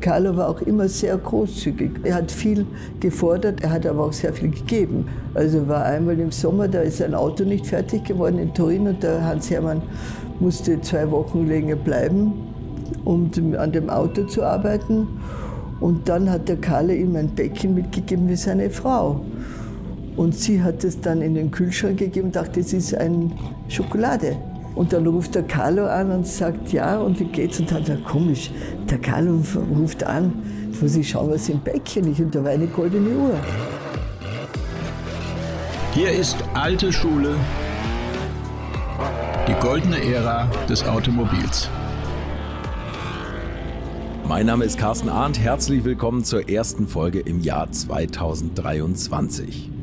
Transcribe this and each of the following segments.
Carlo war auch immer sehr großzügig. Er hat viel gefordert, er hat aber auch sehr viel gegeben. Also war einmal im Sommer, da ist ein Auto nicht fertig geworden in Turin und der Hans Hermann musste zwei Wochen länger bleiben, um an dem Auto zu arbeiten. Und dann hat der Carlo ihm ein Bäckchen mitgegeben wie seine Frau. Und sie hat es dann in den Kühlschrank gegeben und dachte, das ist eine Schokolade. Und dann ruft der Carlo an und sagt, ja, und wie geht's? Und dann sagt er, komisch, der Carlo ruft an, jetzt muss ich schauen, was im Bäckchen ist. Und da war eine goldene Uhr. Hier ist alte Schule, die goldene Ära des Automobils. Mein Name ist Carsten Arndt. Herzlich willkommen zur ersten Folge im Jahr 2023.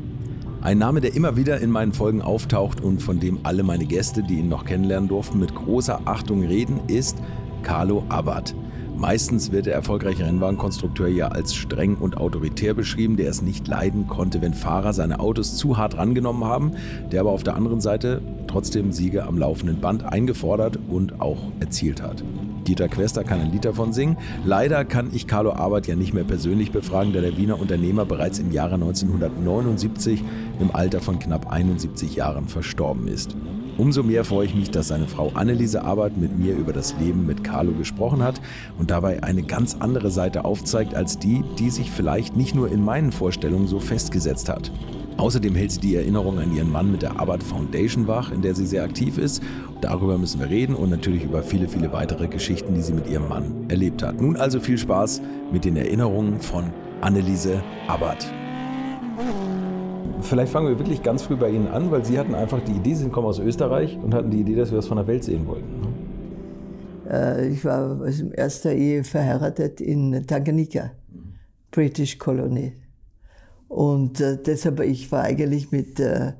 Ein Name, der immer wieder in meinen Folgen auftaucht und von dem alle meine Gäste, die ihn noch kennenlernen durften, mit großer Achtung reden, ist Carlo Abbott. Meistens wird der erfolgreiche Rennwagenkonstrukteur ja als streng und autoritär beschrieben, der es nicht leiden konnte, wenn Fahrer seine Autos zu hart rangenommen haben, der aber auf der anderen Seite trotzdem Siege am laufenden Band eingefordert und auch erzielt hat. Dieter Quester kann ein Lied davon singen. Leider kann ich Carlo Arbeit ja nicht mehr persönlich befragen, da der Wiener Unternehmer bereits im Jahre 1979 im Alter von knapp 71 Jahren verstorben ist. Umso mehr freue ich mich, dass seine Frau Anneliese Arbeit mit mir über das Leben mit Carlo gesprochen hat und dabei eine ganz andere Seite aufzeigt als die, die sich vielleicht nicht nur in meinen Vorstellungen so festgesetzt hat. Außerdem hält sie die Erinnerung an ihren Mann mit der Arbeit Foundation wach, in der sie sehr aktiv ist. Darüber müssen wir reden und natürlich über viele, viele weitere Geschichten, die sie mit ihrem Mann erlebt hat. Nun also viel Spaß mit den Erinnerungen von Anneliese Abbott. Vielleicht fangen wir wirklich ganz früh bei Ihnen an, weil Sie hatten einfach die Idee, Sie kommen aus Österreich und hatten die Idee, dass wir das von der Welt sehen wollten. Ne? Äh, ich war in erster Ehe verheiratet in Tanganyika, British Colony. Und äh, deshalb, ich war eigentlich mit, äh,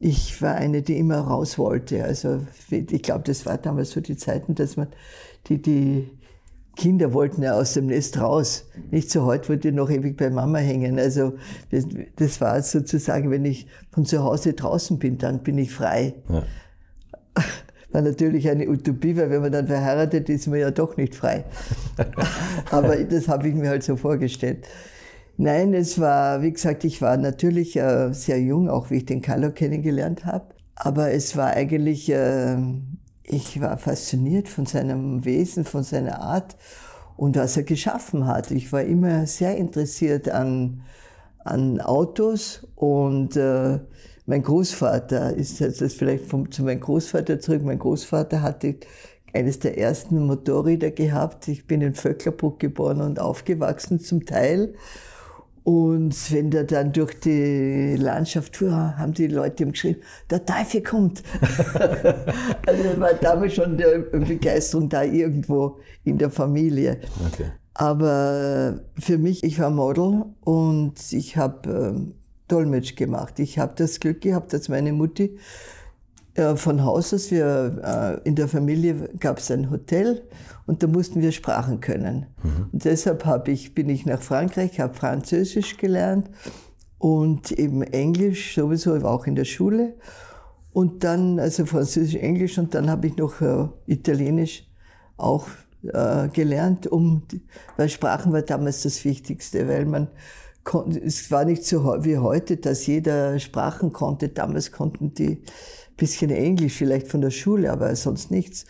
ich war eine, die immer raus wollte. Also ich glaube, das war damals so die Zeiten, dass man die, die Kinder wollten ja aus dem Nest raus. Nicht so heute wollte ich noch ewig bei Mama hängen. Also das war sozusagen, wenn ich von zu Hause draußen bin, dann bin ich frei. Ja. War natürlich eine Utopie, weil wenn man dann verheiratet ist, man ja doch nicht frei. Aber das habe ich mir halt so vorgestellt. Nein, es war, wie gesagt, ich war natürlich äh, sehr jung, auch wie ich den Carlo kennengelernt habe. Aber es war eigentlich, äh, ich war fasziniert von seinem Wesen, von seiner Art und was er geschaffen hat. Ich war immer sehr interessiert an, an Autos und äh, mein Großvater ist jetzt vielleicht vom, zu meinem Großvater zurück. Mein Großvater hatte eines der ersten Motorräder gehabt. Ich bin in Vöcklerbruck geboren und aufgewachsen zum Teil. Und wenn der dann durch die Landschaft fuhr, haben die Leute ihm geschrieben, der Teufel kommt. also war damals schon die Begeisterung da irgendwo in der Familie. Okay. Aber für mich, ich war Model und ich habe äh, Dolmetsch gemacht. Ich habe das Glück gehabt, dass meine Mutti äh, von Haus aus, wir, äh, in der Familie gab es ein Hotel und da mussten wir Sprachen können. Mhm. Und deshalb hab ich, bin ich nach Frankreich, habe Französisch gelernt und eben Englisch sowieso, auch in der Schule. Und dann, also Französisch, Englisch und dann habe ich noch äh, Italienisch auch äh, gelernt, um, weil Sprachen war damals das Wichtigste, weil man es war nicht so wie heute, dass jeder Sprachen konnte. Damals konnten die bisschen Englisch vielleicht von der Schule, aber sonst nichts.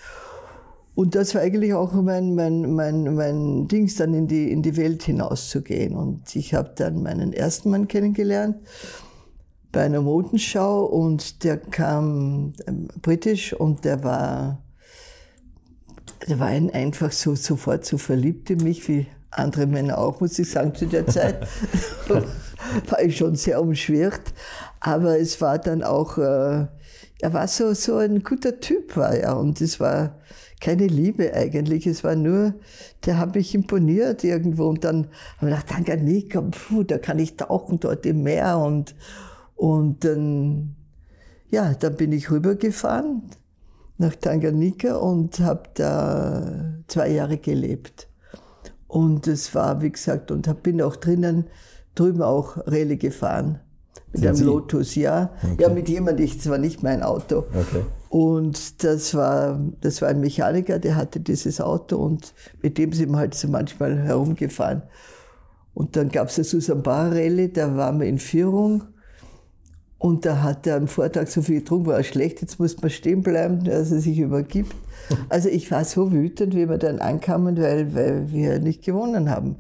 Und das war eigentlich auch mein, mein, mein, mein Dings, dann in die, in die Welt hinauszugehen. Und ich habe dann meinen ersten Mann kennengelernt bei einer Modenschau und der kam ähm, britisch und der war, der war einfach so sofort so verliebt in mich, wie andere Männer auch, muss ich sagen, zu der Zeit. war ich schon sehr umschwirrt. Aber es war dann auch, äh, er war so, so ein guter Typ, war er. Und es war, keine Liebe eigentlich. Es war nur, der hat mich imponiert irgendwo. Und dann habe ich gedacht, Tanganyika, puh, da kann ich tauchen dort im Meer. Und, und dann, ja, dann bin ich rübergefahren nach Tanganyika und habe da zwei Jahre gelebt. Und es war, wie gesagt, und bin auch drinnen, drüben auch Rallye gefahren. Mit Sind einem Sie? Lotus, ja. Okay. Ja, mit jemandem, das war nicht mein Auto. Okay. Und das war, das war ein Mechaniker, der hatte dieses Auto und mit dem sind wir halt so manchmal herumgefahren. Und dann gab es eine Susan Bar Rallye, da waren wir in Führung. Und da hat er am Vortag so viel getrunken, war schlecht, jetzt muss man stehen bleiben, dass er sich übergibt. Also ich war so wütend, wie wir dann ankamen, weil, weil wir nicht gewonnen haben.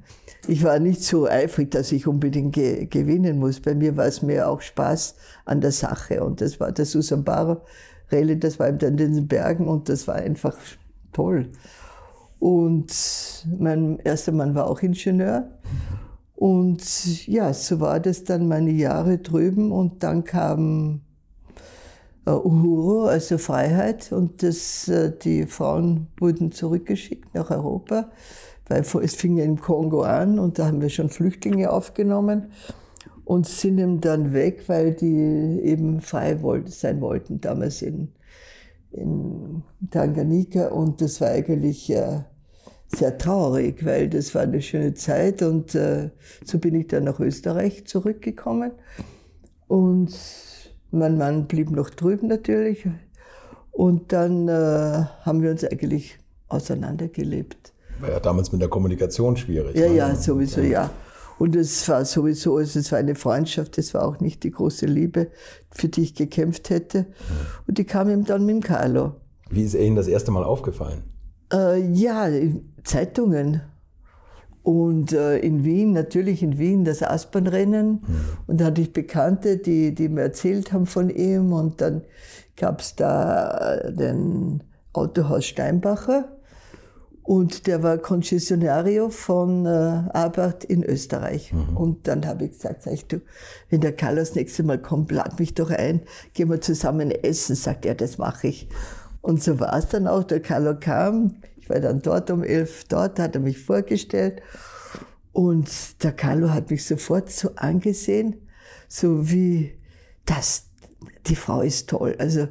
Ich war nicht so eifrig, dass ich unbedingt ge gewinnen muss. Bei mir war es mehr auch Spaß an der Sache. Und das war der Susan Bar Rallye, das war in den Bergen und das war einfach toll. Und mein erster Mann war auch Ingenieur. Und ja, so war das dann meine Jahre drüben und dann kam äh, Uhuru, also Freiheit, und das, äh, die Frauen wurden zurückgeschickt nach Europa, weil es fing ja im Kongo an und da haben wir schon Flüchtlinge aufgenommen und sind dann weg, weil die eben frei sein wollten, damals in, in Tanganyika. Und das war eigentlich äh, sehr traurig, weil das war eine schöne Zeit. Und äh, so bin ich dann nach Österreich zurückgekommen. Und mein Mann blieb noch drüben natürlich. Und dann äh, haben wir uns eigentlich auseinandergelebt. War ja damals mit der Kommunikation schwierig. Ja, ne? ja, sowieso, ja. Und es war sowieso, also es war eine Freundschaft, es war auch nicht die große Liebe, für die ich gekämpft hätte. Und die kam ihm dann mit Carlo. Wie ist er Ihnen das erste Mal aufgefallen? Äh, ja, Zeitungen. Und äh, in Wien, natürlich in Wien, das Aspernrennen. Mhm. Und da hatte ich Bekannte, die, die mir erzählt haben von ihm. Und dann gab es da den Autohaus Steinbacher. Und der war Concessionario von äh, Arbeit in Österreich. Mhm. Und dann habe ich gesagt, sag ich, du, wenn der Karl das nächste Mal kommt, lad mich doch ein, gehen wir zusammen essen. Sagt er, das mache ich. Und so war es dann auch. Der Carlo kam, ich war dann dort um elf dort, hat er mich vorgestellt. Und der Carlo hat mich sofort so angesehen, so wie das, die Frau ist toll. Also ja.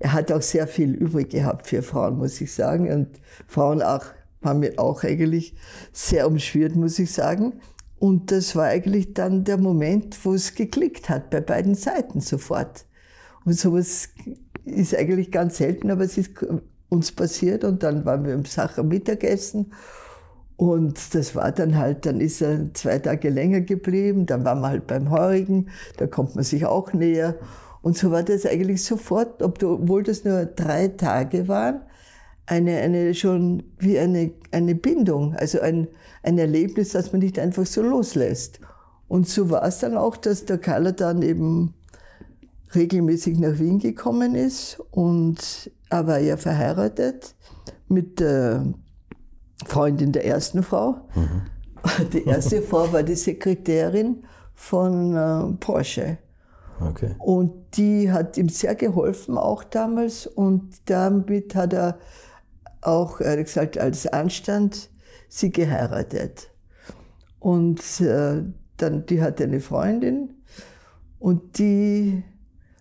er hat auch sehr viel übrig gehabt für Frauen, muss ich sagen. Und Frauen auch, haben mir auch eigentlich sehr umschwirrt, muss ich sagen. Und das war eigentlich dann der Moment, wo es geklickt hat, bei beiden Seiten sofort. Und sowas ist eigentlich ganz selten, aber es ist uns passiert. Und dann waren wir im Sacher Mittagessen. Und das war dann halt, dann ist er zwei Tage länger geblieben, dann waren wir halt beim Heurigen, da kommt man sich auch näher. Und so war das eigentlich sofort, obwohl das nur drei Tage waren, eine, eine schon wie eine, eine Bindung, also ein, ein Erlebnis, das man nicht einfach so loslässt. Und so war es dann auch, dass der Carla dann eben regelmäßig nach Wien gekommen ist und er war ja verheiratet mit der Freundin der ersten Frau. Mhm. Die erste Frau war die Sekretärin von äh, Porsche. Okay. Und die hat ihm sehr geholfen, auch damals. Und damit hat er auch, er hat gesagt, als Anstand sie geheiratet. Und äh, dann, die hatte eine Freundin und die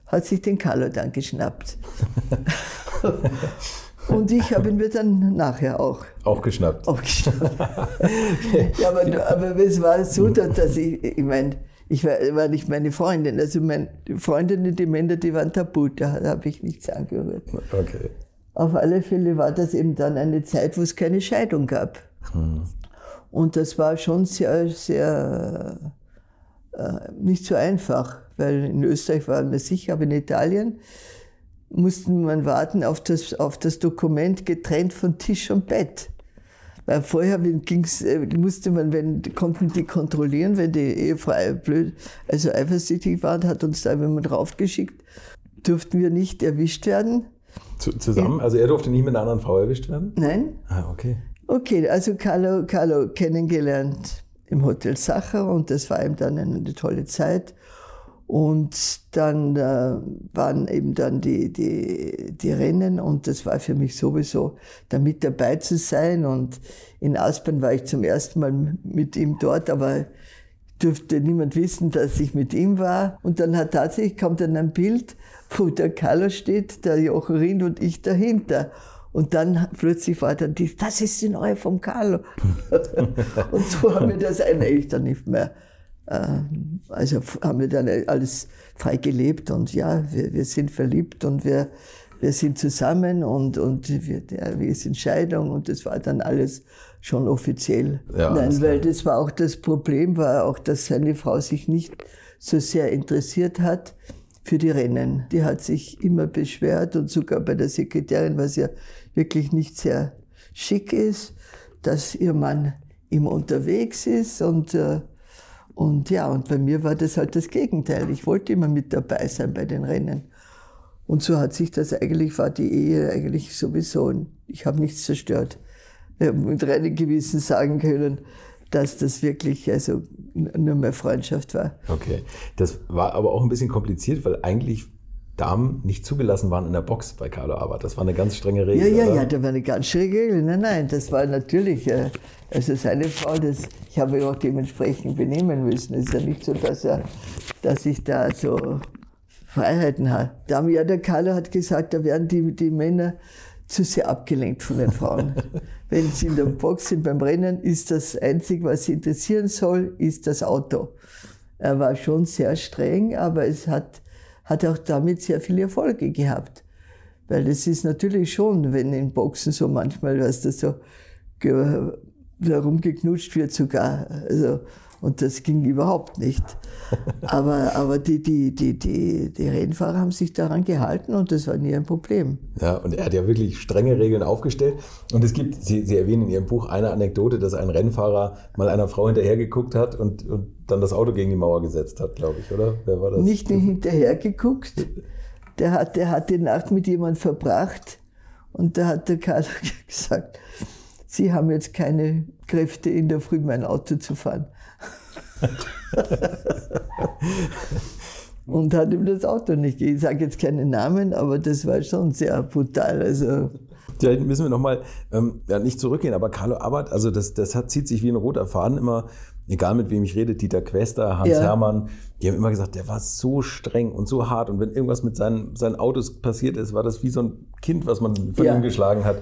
hat sich den Carlo dann geschnappt. Und ich habe ihn mir dann nachher auch. Auch geschnappt. Auch geschnappt. ja, aber, aber es war so, dass ich, ich meine, ich war, war nicht meine Freundin. Also meine Freundinnen, die Männer, die waren tabu, da habe ich nichts angerührt. Okay. Auf alle Fälle war das eben dann eine Zeit, wo es keine Scheidung gab. Hm. Und das war schon sehr, sehr äh, nicht so einfach, weil in Österreich waren wir sicher, aber in Italien mussten man warten auf das, auf das Dokument getrennt von Tisch und Bett. Weil vorher ging's, äh, musste man, wenn, konnten die kontrollieren, wenn die Ehefrau blöd, also eifersüchtig war, hat uns da jemand draufgeschickt, durften wir nicht erwischt werden. Zusammen? Also er durfte nicht mit einer anderen Frau erwischt werden? Nein. Ah, okay. Okay, also Carlo, Carlo kennengelernt im Hotel Sacher und das war ihm dann eine tolle Zeit. Und dann äh, waren eben dann die, die, die Rennen und das war für mich sowieso, da mit dabei zu sein. Und in Aspern war ich zum ersten Mal mit ihm dort, aber dürfte niemand wissen, dass ich mit ihm war. Und dann hat tatsächlich, kommt dann ein Bild, wo der Carlo steht, der Jochen Rind und ich dahinter. Und dann plötzlich war dann die, das ist die neue vom Carlo. und so haben wir das eigentlich dann nicht mehr also haben wir dann alles frei gelebt und ja, wir, wir sind verliebt und wir wir sind zusammen und, und wir, ja, wir sind Scheidung und das war dann alles schon offiziell. Ja, Nein, weil das war auch das Problem, war auch, dass seine Frau sich nicht so sehr interessiert hat für die Rennen. Die hat sich immer beschwert und sogar bei der Sekretärin, was ja wirklich nicht sehr schick ist, dass ihr Mann immer unterwegs ist und äh, und ja, und bei mir war das halt das Gegenteil. Ich wollte immer mit dabei sein bei den Rennen. Und so hat sich das eigentlich, war die Ehe eigentlich sowieso, ich habe nichts zerstört. Wir haben mit reinem Gewissen sagen können, dass das wirklich also nur mehr Freundschaft war. Okay. Das war aber auch ein bisschen kompliziert, weil eigentlich Damen nicht zugelassen waren in der Box bei Carlo Abbott. Das war eine ganz strenge Regel. Ja, ja, oder? ja, da war eine ganz strenge Regel. Nein, nein, das war natürlich, äh, also seine Frau, das, ich habe mich auch dementsprechend benehmen müssen. Es ist ja nicht so, dass, er, dass ich da so Freiheiten habe. Ja der Carlo hat gesagt, da werden die, die Männer zu sehr abgelenkt von den Frauen. Wenn sie in der Box sind beim Rennen, ist das Einzige, was sie interessieren soll, ist das Auto. Er war schon sehr streng, aber es hat, hat auch damit sehr viele Erfolge gehabt. Weil das ist natürlich schon, wenn in Boxen so manchmal, was das so ge- herumgeknutscht wird sogar. Also, und das ging überhaupt nicht. Aber, aber die, die, die, die, die Rennfahrer haben sich daran gehalten und das war nie ein Problem. Ja, und er hat ja wirklich strenge Regeln aufgestellt. Und es gibt, Sie, Sie erwähnen in Ihrem Buch eine Anekdote, dass ein Rennfahrer mal einer Frau hinterhergeguckt hat und, und dann das Auto gegen die Mauer gesetzt hat, glaube ich, oder? Wer war das? Nicht nur hinterher geguckt, der hat, der hat die Nacht mit jemand verbracht und da hat der Karl gesagt, Sie haben jetzt keine Kräfte in der Früh mein Auto zu fahren. und hat ihm das Auto nicht gegeben. Ich sage jetzt keinen Namen, aber das war schon sehr brutal. Also Ja, müssen wir nochmal, ähm, ja, nicht zurückgehen, aber Carlo Abbott, also das, das hat, zieht sich wie ein roter Faden immer, egal mit wem ich rede, Dieter Quester, Hans Ja. Hermann, die haben immer gesagt, der war so streng und so hart und wenn irgendwas mit seinen, seinen Autos passiert ist, war das wie so ein Kind, was man von Ja. ihm geschlagen hat.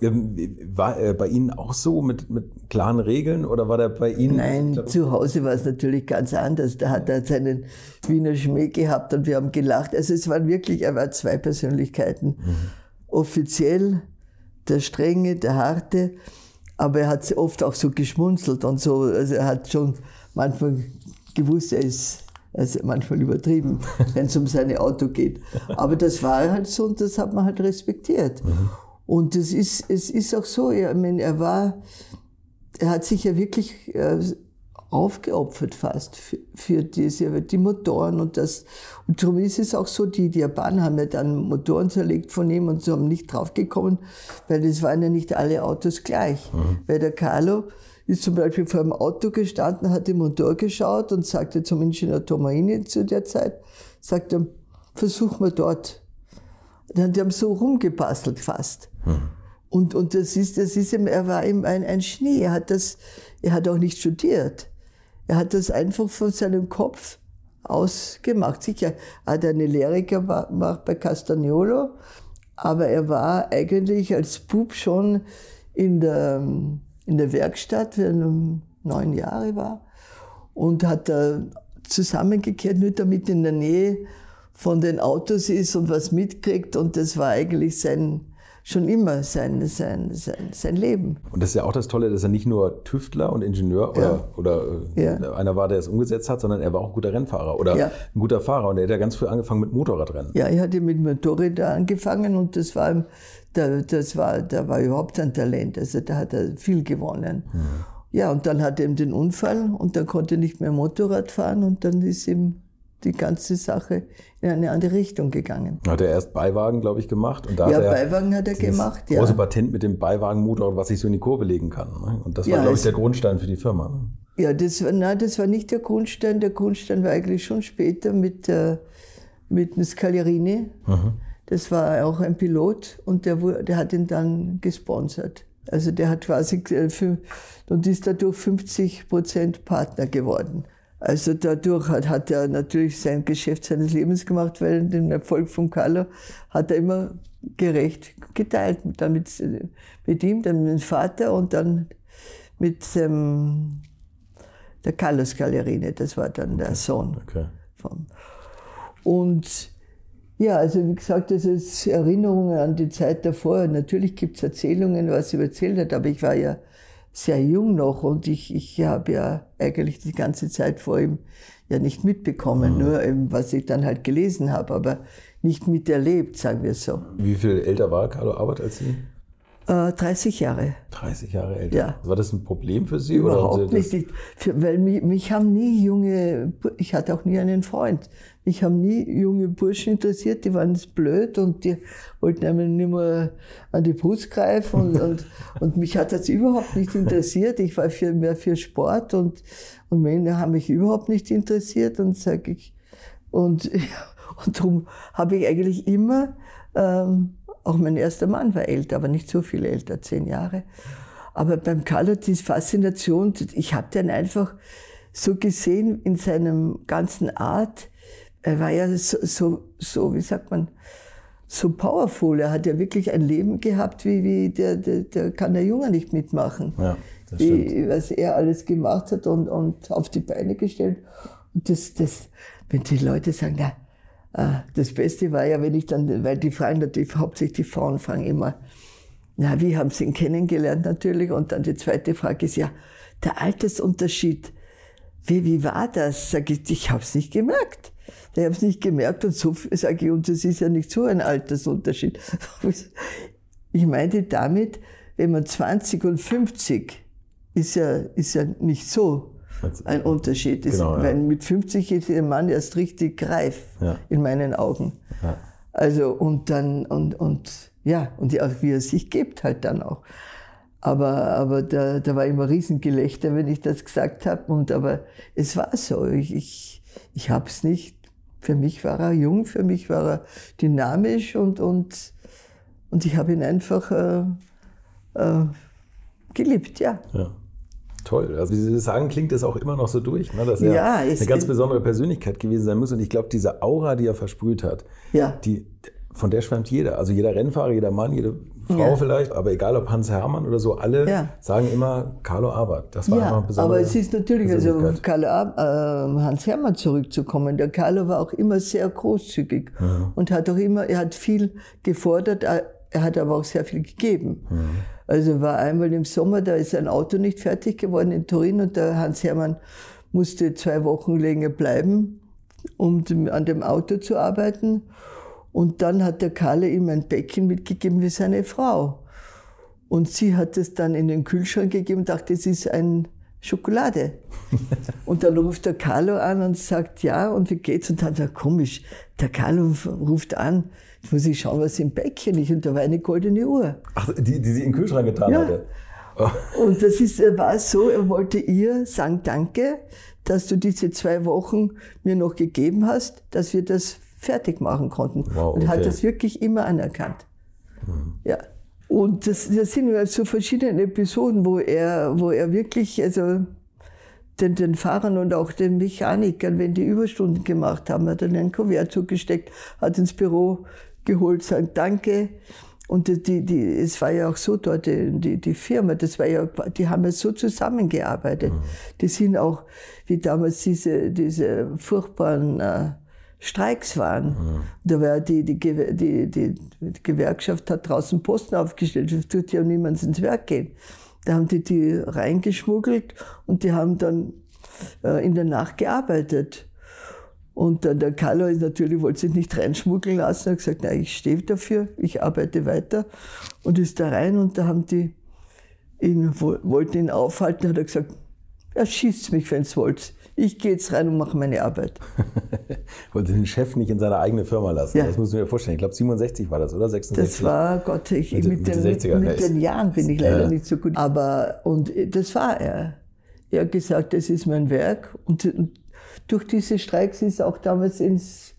Ähm, War er bei Ihnen auch so mit, mit klaren Regeln oder war der bei Ihnen? Nein, zu Hause war es natürlich ganz anders. Da hat er seinen Wiener Schmäh gehabt und wir haben gelacht. Also es waren wirklich, er war zwei Persönlichkeiten. Offiziell der Strenge, der Harte, aber er hat oft auch so geschmunzelt und so. Also er hat schon manchmal gewusst, er ist also manchmal übertrieben, wenn es um sein Auto geht. Aber das war halt so und das hat man halt respektiert. Und es ist, es ist auch so, ich meine, er war, er hat sich ja wirklich äh, aufgeopfert fast für, für diese, die Motoren und das. Und darum ist es auch so, die, die Japaner haben ja dann Motoren zerlegt von ihm und so haben nicht draufgekommen, weil das waren ja nicht alle Autos gleich. Weil der Carlo ist zum Beispiel vor einem Auto gestanden, hat den Motor geschaut und sagte zum Ingenieur Tomaini zu der Zeit, sagte, versuch mal dort. Dann, die haben so rumgebastelt fast. Und, und das ist, das ist ihm, er war ihm ein, ein Schnee. Er hat das, er hat auch nicht studiert. Er hat das einfach von seinem Kopf aus gemacht. Sicher hat er eine Lehre gemacht bei Castagnolo, aber er war eigentlich als Bub schon in der, in der Werkstatt, wenn er neun Jahre war, und hat da zusammengekehrt, nur damit in der Nähe von den Autos ist und was mitkriegt. Und das war eigentlich sein, schon immer sein, sein, sein, sein Leben. Und das ist ja auch das Tolle, dass er nicht nur Tüftler und Ingenieur oder, Ja. oder äh, Ja. einer war, der es umgesetzt hat, sondern er war auch ein guter Rennfahrer oder Ja. ein guter Fahrer. Und er hat ja ganz früh angefangen mit Motorradrennen. Ja, ich hatte mit Motorrädern angefangen und das war, ihm- da, das war, da war überhaupt ein Talent. Also da hat er viel gewonnen. Ja, und dann hatte er eben den Unfall und dann konnte er nicht mehr Motorrad fahren und dann ist ihm die ganze Sache in eine andere Richtung gegangen. Hat er erst Beiwagen, glaube ich, gemacht. Und da Ja, hat er Beiwagen hat er gemacht, ja. Große Patent mit dem Beiwagenmotor, was sich so in die Kurve legen kann. Ne? Und das war, Ja, glaube ich, der Grundstein für die Firma. Ne? Ja, das war, nein, das war nicht der Grundstein. Der Grundstein war eigentlich schon später mit, äh, mit dem Scagliarini. Das war auch ein Pilot und der, wurde, der hat ihn dann gesponsert. Also der hat quasi äh, für, und ist dadurch 50 Prozent Partner geworden. Also dadurch hat, hat er natürlich sein Geschäft seines Lebens gemacht, weil den Erfolg von Carlo hat er immer gerecht geteilt. Dann mit, mit ihm, dann mit dem Vater und dann mit ähm, der Carlos Gallerini, das war dann der Sohn. Okay. Vom. Und Ja, also wie gesagt, das ist Erinnerungen an die Zeit davor. Natürlich gibt es Erzählungen, was er erzählt hat, aber ich war ja sehr jung noch und ich, ich habe ja eigentlich die ganze Zeit vor ihm ja nicht mitbekommen, mhm. nur eben, was ich dann halt gelesen habe, aber nicht miterlebt, sagen wir so. Wie viel älter war Carlo Arbeit als Sie? 30 äh, Jahre. 30 Jahre älter. Ja. War das ein Problem für Sie? Überhaupt oder nicht. Ich, für, weil mich, mich, haben nie junge, ich hatte auch nie einen Freund. Mich haben nie junge Burschen interessiert, die waren blöd und die wollten einem nicht mehr an die Brust greifen und, und, und mich hat das überhaupt nicht interessiert. Ich war für, mehr für Sport und, und Männer haben mich überhaupt nicht interessiert und sage ich, und, und darum habe ich eigentlich immer, ähm, auch mein erster Mann war älter, aber nicht so viel älter, zehn Jahre. Aber beim Carlo, diese Faszination, ich habe den einfach so gesehen in seinem ganzen Art. Er war ja so, so, so, wie sagt man, so powerful. Er hat ja wirklich ein Leben gehabt, wie, wie der, der, der kann der Junge nicht mitmachen. Ja, das wie, was er alles gemacht hat und, und auf die Beine gestellt. Und das, das, wenn die Leute sagen, na, Ah, das Beste war ja, wenn ich dann, weil die fragen natürlich, hauptsächlich die Frauen fragen immer, na, wie haben Sie ihn kennengelernt natürlich? Und dann die zweite Frage ist ja, der Altersunterschied. Wie, wie war das? Sag ich, ich habe es nicht gemerkt. Ich habe es nicht gemerkt und so sage ich, und es ist ja nicht so ein Altersunterschied. Ich meinte damit, wenn man 20 und 50 ist ja, ist ja nicht so ein Unterschied ist. Genau, ja. Weil mit 50 ist der Mann erst richtig reif, ja. in meinen Augen. Ja. Also, und dann, und, und, ja, und auch wie er sich gibt halt dann auch. Aber, aber da, da war immer Riesengelächter, wenn ich das gesagt habe. Und aber es war so. Ich, ich, ich habe es nicht. Für mich war er jung, für mich war er dynamisch und, und, und ich habe ihn einfach äh, äh, geliebt, ja. ja. Toll. Also wie Sie das sagen, klingt das auch immer noch so durch, ne? dass er ja, eine ganz besondere Persönlichkeit gewesen sein muss. Und ich glaube, diese Aura, die er versprüht hat, ja. die, von der schwärmt jeder. Also jeder Rennfahrer, jeder Mann, jede Frau ja. vielleicht, aber egal ob Hans Hermann oder so, alle ja. sagen immer Carlo Arbert. Das war ja, einfach besonders. Aber es ist natürlich, also auf Carlo, äh, Hans Hermann zurückzukommen. Der Carlo war auch immer sehr großzügig ja. und hat auch immer, er hat viel gefordert, er hat aber auch sehr viel gegeben. Also war einmal im Sommer, da ist ein Auto nicht fertig geworden in Turin und der Hans Hermann musste zwei Wochen länger bleiben, um an dem Auto zu arbeiten. Und dann hat der Kalle ihm ein Bäckchen mitgegeben wie seine Frau. Und sie hat es dann in den Kühlschrank gegeben und dachte, es ist ein Schokolade. und dann ruft der Carlo an und sagt, ja, und wie geht's? Und dann sagt komisch, der Carlo ruft an, Jetzt muss ich schauen, was im Bäckchen ist. Und da war eine goldene Uhr. Ach, die, die sie in den Kühlschrank getan ja. hatte. Oh. Und das ist, war so, er wollte ihr sagen, danke, dass du diese zwei Wochen mir noch gegeben hast, dass wir das fertig machen konnten. Wow, okay. Und hat das wirklich immer anerkannt. Mhm. Ja. Und das, das sind ja so verschiedene Episoden, wo er, wo er wirklich, also den, den Fahrern und auch den Mechanikern, wenn die Überstunden gemacht haben, hat er einen Kuvert zugesteckt, hat ins Büro geholt, sagen Danke. Und die, die, es war ja auch so dort, die, die Firma, das war ja, die haben ja so zusammengearbeitet. Mhm. Die sind auch, wie damals diese, diese furchtbaren äh, Streiks waren. Mhm. Da war die, die, die, die, Gewerkschaft hat draußen Posten aufgestellt, es tut ja niemand ins Werk gehen. Da haben die die reingeschmuggelt und die haben dann äh, in der Nacht gearbeitet. Und dann der Carlo ist natürlich, wollte sich nicht reinschmuggeln lassen, hat gesagt, nein, ich stehe dafür, ich arbeite weiter. Und ist da rein und da haben die ihn, wollten ihn aufhalten, hat er gesagt, ja, schießt mich, wenn es wollt. Ich gehe jetzt rein und mache meine Arbeit. Wollte den Chef nicht in seine eigene Firma lassen. Ja. Das muss man mir vorstellen. Ich glaube, 67 war das, oder? 66? Das war, Gott, ich, mit, mit, den, mit, mit den Jahren bin ich leider ja. nicht so gut. Aber, und das war er. Er hat gesagt, das ist mein Werk. Und, und durch diese Streiks ist auch damals ins,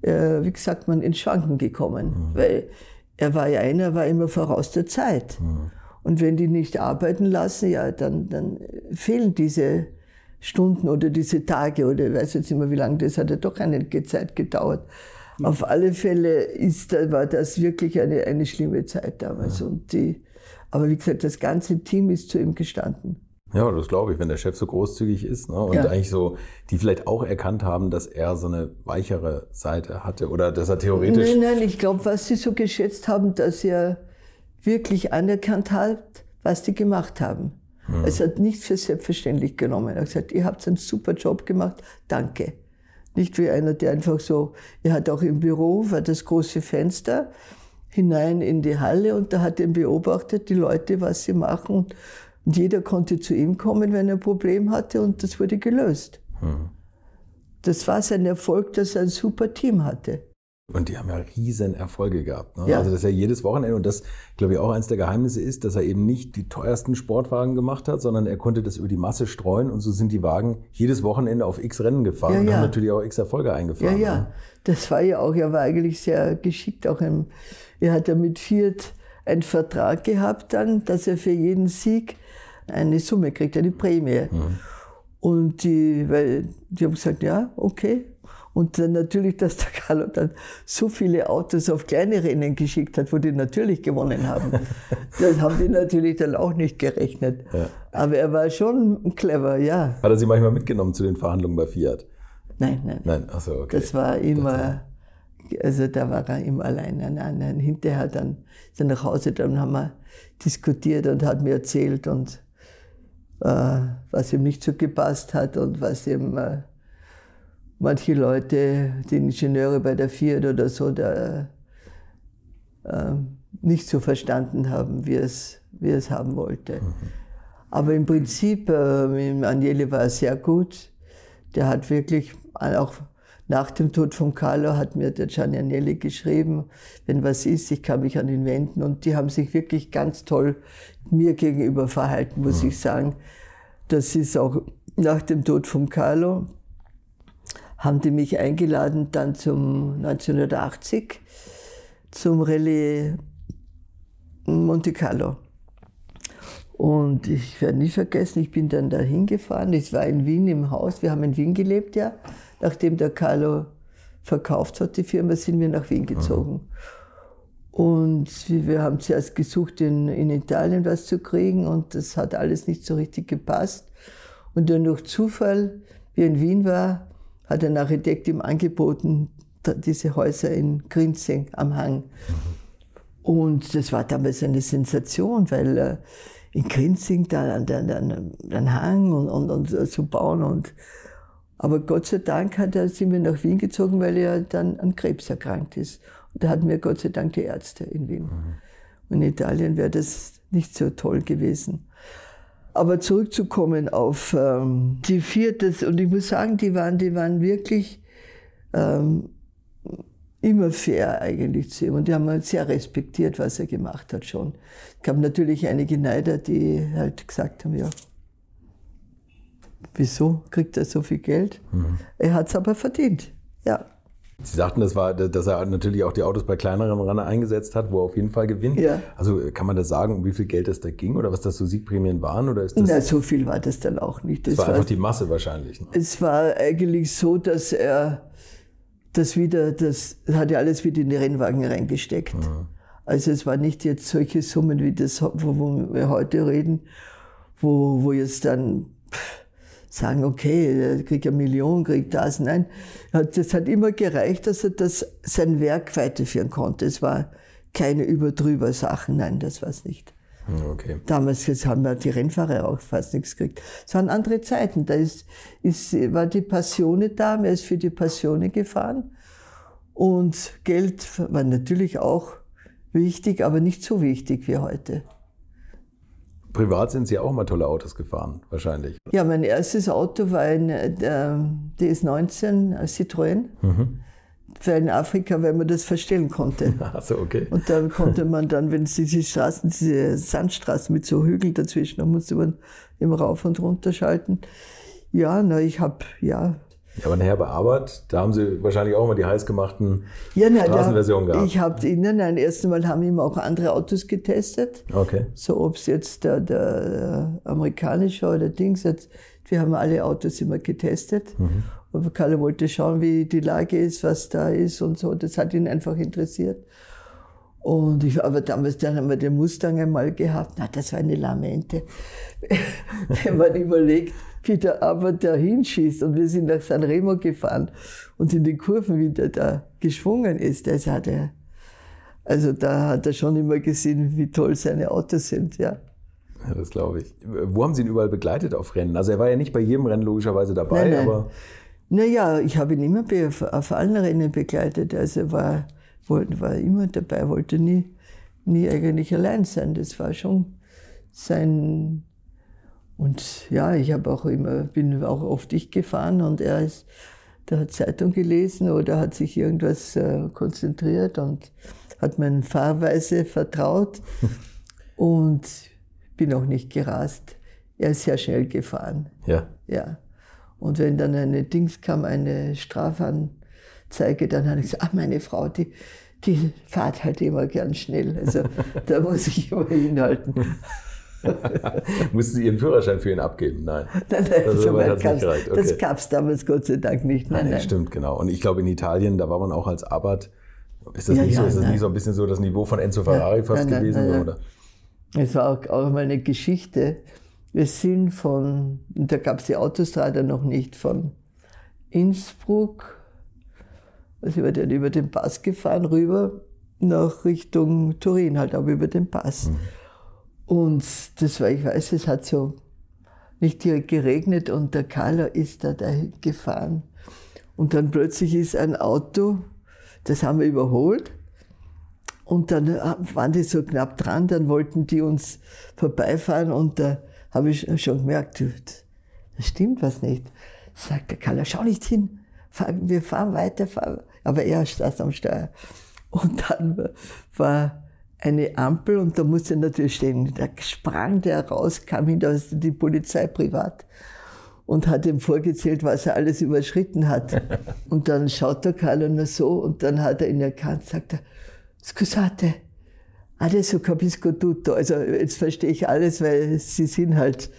äh, wie sagt man, ins Schwanken gekommen. Mhm. Weil er war ja einer, war immer voraus der Zeit. Mhm. Und wenn die nicht arbeiten lassen, ja, dann, dann fehlen diese Stunden oder diese Tage oder ich weiß jetzt nicht mehr, wie lange das hat ja doch eine Zeit gedauert. Mhm. Auf alle Fälle ist, war das wirklich eine, eine schlimme Zeit damals. Ja. Und die, aber wie gesagt, das ganze Team ist zu ihm gestanden. Ja, das glaube ich, wenn der Chef so großzügig ist ne? und Ja. eigentlich so, die vielleicht auch erkannt haben, dass er so eine weichere Seite hatte oder dass er theoretisch. Nein, nein, ich glaube, was sie so geschätzt haben, dass er wirklich anerkannt hat, was die gemacht haben. Es hat nicht für selbstverständlich genommen. Er hat gesagt, ihr habt einen super Job gemacht, danke. Nicht wie einer, der einfach so, er hat auch im Büro, war das große Fenster, hinein in die Halle und da hat er beobachtet, die Leute, was sie machen. Und, und jeder konnte zu ihm kommen, wenn er ein Problem hatte und das wurde gelöst. Das war sein Erfolg, dass er ein super Team hatte. Und die haben ja riesen Erfolge gehabt. Ne? Ja. Also das ist ja jedes Wochenende und das, glaube ich, auch eines der Geheimnisse ist, dass er eben nicht die teuersten Sportwagen gemacht hat, sondern er konnte das über die Masse streuen und so sind die Wagen jedes Wochenende auf x Rennen gefahren Ja, und ja. haben natürlich auch x Erfolge Ja, eingefahren. ja, Ne? das war ja auch, er war eigentlich sehr geschickt. Auch im, er hat ja mit Fiat einen Vertrag gehabt dann, dass er für jeden Sieg eine Summe kriegt, eine Prämie. Und die, weil, die haben gesagt, ja, okay. Und dann natürlich, dass der Carlo dann so viele Autos auf kleine Rennen geschickt hat, wo die natürlich gewonnen haben. das haben die natürlich dann auch nicht gerechnet. Ja. Aber er war schon clever, ja. Hat er sie manchmal mitgenommen zu den Verhandlungen bei Fiat? Nein, nein. Nein, achso, okay. Das war immer, also da war er immer allein. Nein, nein, nein. Hinterher dann ist er nach Hause, dann haben wir diskutiert und hat mir erzählt und äh, was ihm nicht so gepasst hat und was ihm äh, manche Leute, die Ingenieure bei der Fiat oder so, da äh, nicht so verstanden haben, wie es, wie es haben wollte. Aber im Prinzip, äh, Agnelli war sehr gut. Der hat wirklich, auch nach dem Tod von Carlo hat mir der Gianni Agnelli geschrieben, wenn was ist, ich kann mich an ihn wenden. Und die haben sich wirklich ganz toll mir gegenüber verhalten, muss ich sagen. Das ist auch nach dem Tod von Carlo, haben die mich eingeladen dann zum 1980 zum Rallye Monte Carlo. Und ich werde nie vergessen, ich bin dann da hingefahren. Es war in Wien im Haus. Wir haben in Wien gelebt, ja. Nachdem der Carlo verkauft hat, die Firma, sind wir nach Wien gezogen. Und wir haben zuerst gesucht, in, in Italien was zu kriegen und das hat alles nicht so richtig gepasst. Und dann durch Zufall, wie in Wien war, hat ein Architekt ihm angeboten, diese Häuser in Grinzing am Hang. Und das war damals eine Sensation, weil äh, in Grinzing da an den, an den Hang und, und, und so zu bauen. Und, aber Gott sei Dank hat er, sind wir nach Wien gezogen, weil er dann an Krebs erkrankt ist. Und da hatten wir Gott sei Dank die Ärzte in Wien. Und in Italien wäre das nicht so toll gewesen. Aber zurückzukommen auf ähm, die Viertes, und ich muss sagen, die waren, die waren wirklich ähm, immer fair eigentlich zu ihm. Und die haben ihn sehr respektiert, was er gemacht hat schon. Es gab natürlich einige Neider, die halt gesagt haben, ja, wieso kriegt er so viel Geld? Er hat es aber verdient, ja. Sie sagten, das war, dass er natürlich auch die Autos bei kleineren Rennen eingesetzt hat, wo er auf jeden Fall gewinnt. Ja. Also kann man das sagen, um wie viel Geld es da ging oder was das so Siegprämien waren? Oder ist das, Na, so viel war das dann auch nicht. das Das war war, einfach die Masse wahrscheinlich? Ne? es war eigentlich so, dass er das wieder, das hat ja alles wieder in die Rennwagen reingesteckt. Also es war nicht jetzt solche Summen wie das, wo wir heute reden, wo, wo jetzt dann pff, sagen, okay, er kriegt eine Million, kriegt das. Nein, das hat immer gereicht, dass er das, sein Werk weiterführen konnte. Es war keine überdrüber Sachen, nein, das war es nicht. Hm, Okay. Damals jetzt haben wir die Rennfahrer auch fast nichts gekriegt. Es waren andere Zeiten. Da ist, ist, war die Passione da, man ist für die Passione gefahren. Und Geld war natürlich auch wichtig, aber nicht so wichtig wie heute. Privat sind Sie auch mal tolle Autos gefahren, wahrscheinlich. Ja, mein erstes Auto war ein äh, DS19 ein Citroën. Für in Afrika, weil man das verstellen konnte. Achso, okay. Und dann konnte man dann, wenn es diese Straßen, diese Sandstraßen mit so Hügeln dazwischen, da musste man immer rauf und runter schalten. Ja, na, ich habe, ja. Ja, aber nachher bei Arbeit, da haben Sie wahrscheinlich auch mal die heißgemachten ja na, Straßenversionen gehabt. Ich habe ihnen, nein, erst einmal haben immer auch andere Autos getestet. Okay. So, ob es jetzt der, der amerikanische oder Dings jetzt, wir haben alle Autos immer getestet. Mhm. Und Kalle wollte schauen, wie die Lage ist, was da ist und so. Das hat ihn einfach interessiert. Und ich, aber damals, dann haben wir den Mustang einmal gehabt. Na, das war eine Lamente. Wenn man überlegt, wie der aber da hinschießt und wir sind nach San Remo gefahren und in den Kurven wieder da geschwungen ist, das hat er, also da hat er schon immer gesehen, wie toll seine Autos sind, ja. Ja, das glaube ich. Wo haben Sie ihn überall begleitet auf Rennen? Also er war ja nicht bei jedem Rennen logischerweise dabei, Nein, nein. aber Naja, ich habe ihn immer auf allen Rennen begleitet. Also er war, wollte- war immer dabei, wollte nie, nie eigentlich allein sein. Das war schon sein. Und ja, ich habe auch immer, bin auch oft ich gefahren und er ist, der hat Zeitung gelesen oder hat sich irgendwas äh, konzentriert und hat meine Fahrweise vertraut und bin auch nicht gerast. Er ist sehr schnell gefahren. ja. Ja. Und wenn dann eine Dings kam, eine Strafanzeige, dann habe ich gesagt, ach, meine Frau, die, die fährt halt immer gern schnell. Also da muss ich immer hinhalten. Mussten Sie Ihren Führerschein für ihn abgeben? Nein. Nein, nein, Also, so. Das Okay. gab es damals Gott sei Dank nicht. Nein, Nein, nein. stimmt, genau. Und ich glaube, in Italien, da war man auch als Abarth. Ist das, Ja, nicht, so, ja, ist das nicht so ein bisschen so das Niveau von Enzo Ferrari fast nein, nein, gewesen? nein, nein. Oder? Es war auch, auch mal eine Geschichte. Wir sind von, da gab es die Autostrade noch nicht, von Innsbruck, also über den, über den Pass gefahren, rüber nach Richtung Turin, halt aber über den Pass. Und das war, ich weiß, es hat so nicht direkt geregnet und der Carlo ist da dahin gefahren. Und dann plötzlich ist ein Auto, das haben wir überholt. Und dann äh, waren die so knapp dran, dann wollten die uns vorbeifahren und da habe ich schon gemerkt, da stimmt was nicht. Sagt der Karl, schau nicht hin, wir fahren weiter, fahren. Aber er saß am Steuer. Und dann war eine Ampel und da musste er natürlich stehen. Da sprang der raus, kam hinter die Polizei privat und hat ihm vorgezählt, was er alles überschritten hat. Und dann schaut der Carlo nur so und dann hat er ihn erkannt, sagt er, scusate, adesso capisco tutto. Also jetzt verstehe ich alles, weil sie sind halt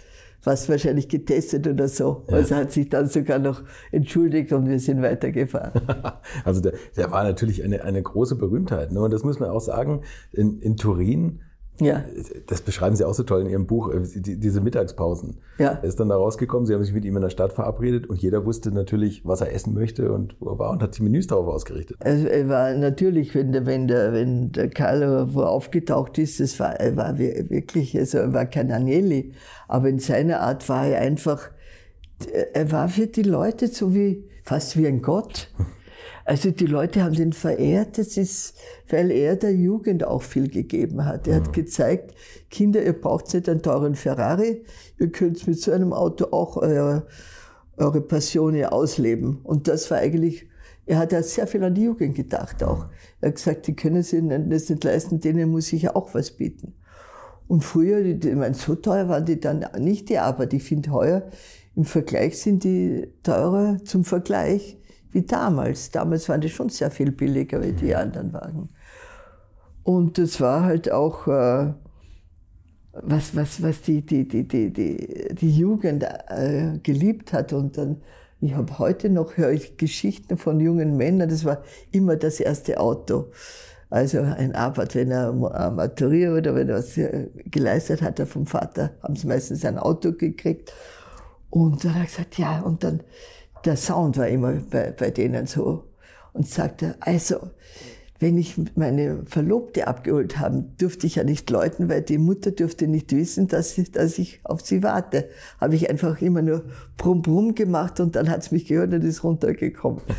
was wahrscheinlich getestet oder so. Also hat sich dann sogar noch entschuldigt und wir sind weitergefahren. Also der, der war natürlich eine, eine große Berühmtheit. Ne? Und das muss man auch sagen, in, in Turin, Ja, das beschreiben Sie auch so toll in Ihrem Buch, äh, die, diese Mittagspausen. Ja. Er ist dann da rausgekommen, Sie haben sich mit ihm in der Stadt verabredet und jeder wusste natürlich, was er essen möchte und wo er war und hat die Menüs darauf ausgerichtet. also er war natürlich, wenn der, wenn der, wenn der Carlo wo aufgetaucht ist, das war, er war wir- wirklich, also er war kein Agnelli, aber in seiner Art war er einfach, er war für die Leute so wie, fast wie ein Gott. Also die Leute haben den verehrt, das ist, weil er der Jugend auch viel gegeben hat. Er hat gezeigt, Kinder, ihr braucht nicht einen teuren Ferrari, ihr könnt mit so einem Auto auch euer, eure Passion hier ausleben. Und das war eigentlich, er hat ja sehr viel an die Jugend gedacht auch. Er hat gesagt, die können sich das nicht leisten, denen muss ich ja auch was bieten. Und früher, ich meine, so teuer waren die dann nicht die, aber ich finde heuer, im Vergleich sind die teurer zum Vergleich wie damals. Damals waren die schon sehr viel billiger wie die anderen Wagen. Und das war halt auch, äh, was, was, was die, die, die, die, die, die Jugend äh, geliebt hat. Und dann, ich habe heute noch, höre ich Geschichten von jungen Männern, das war immer das erste Auto. Also ein Arbeit, wenn er ma- maturiert oder wenn er was äh, geleistet hat, er vom Vater, haben sie meistens ein Auto gekriegt. Und dann hat er gesagt, ja, und dann, der Sound war immer bei, bei denen so. Und sagte, also, wenn ich meine Verlobte abgeholt habe, durfte ich ja nicht läuten, weil die Mutter durfte nicht wissen, dass ich, dass ich auf sie warte. Habe ich einfach immer nur Brumm Brumm gemacht und dann hat es mich gehört und ist runtergekommen.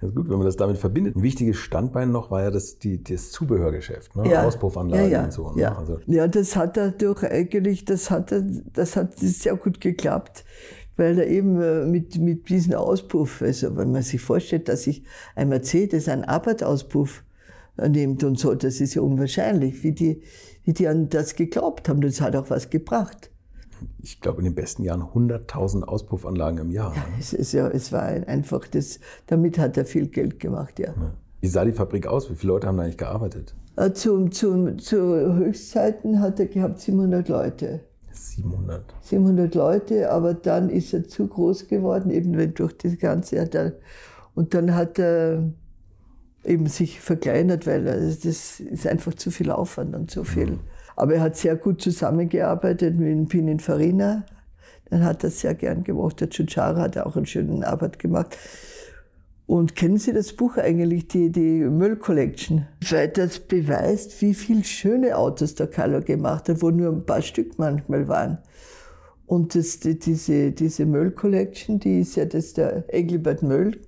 Das ist gut, wenn man das damit verbindet. Ein wichtiges Standbein noch war ja das, die, das Zubehörgeschäft, ne? Ja. Auspuffanlagen ja, ja, und so. Ne? Ja. Also, ja, das hat er durch eigentlich, das hat das hat sehr gut geklappt, weil er eben äh, mit, mit diesem Auspuff, also wenn man sich vorstellt, dass sich ein Mercedes einen Abarth-Auspuff äh, nimmt und so, das ist ja unwahrscheinlich, wie die, wie die an das geglaubt haben. Das hat auch was gebracht. ich glaube, in den besten Jahren 100.000 Auspuffanlagen im Jahr. ne? Es, ist ja, es war ein- einfach das, damit hat er viel Geld gemacht, ja. Wie sah die Fabrik aus? Wie viele Leute haben da eigentlich gearbeitet? Äh, Zum, zum, zu Höchstzeiten hat er gehabt 700 Leute. 700. 700 Leute, aber dann ist er zu groß geworden, eben wenn durch das Ganze. Hat er, und dann hat er, eben sich verkleinert, weil das ist einfach zu viel Aufwand und zu viel. Aber er hat sehr gut zusammengearbeitet mit Pininfarina. Dann hat er sehr gern gemacht. Der Chuchara hat auch einen schönen Arbeit gemacht. Und kennen Sie das Buch eigentlich, die, die Müll Collection? Weil das beweist, wie viele schöne Autos der Carlo gemacht hat, wo nur ein paar Stück manchmal waren. Und das, die, diese, diese Müll Collection, die ist ja das der Engelbert Möll,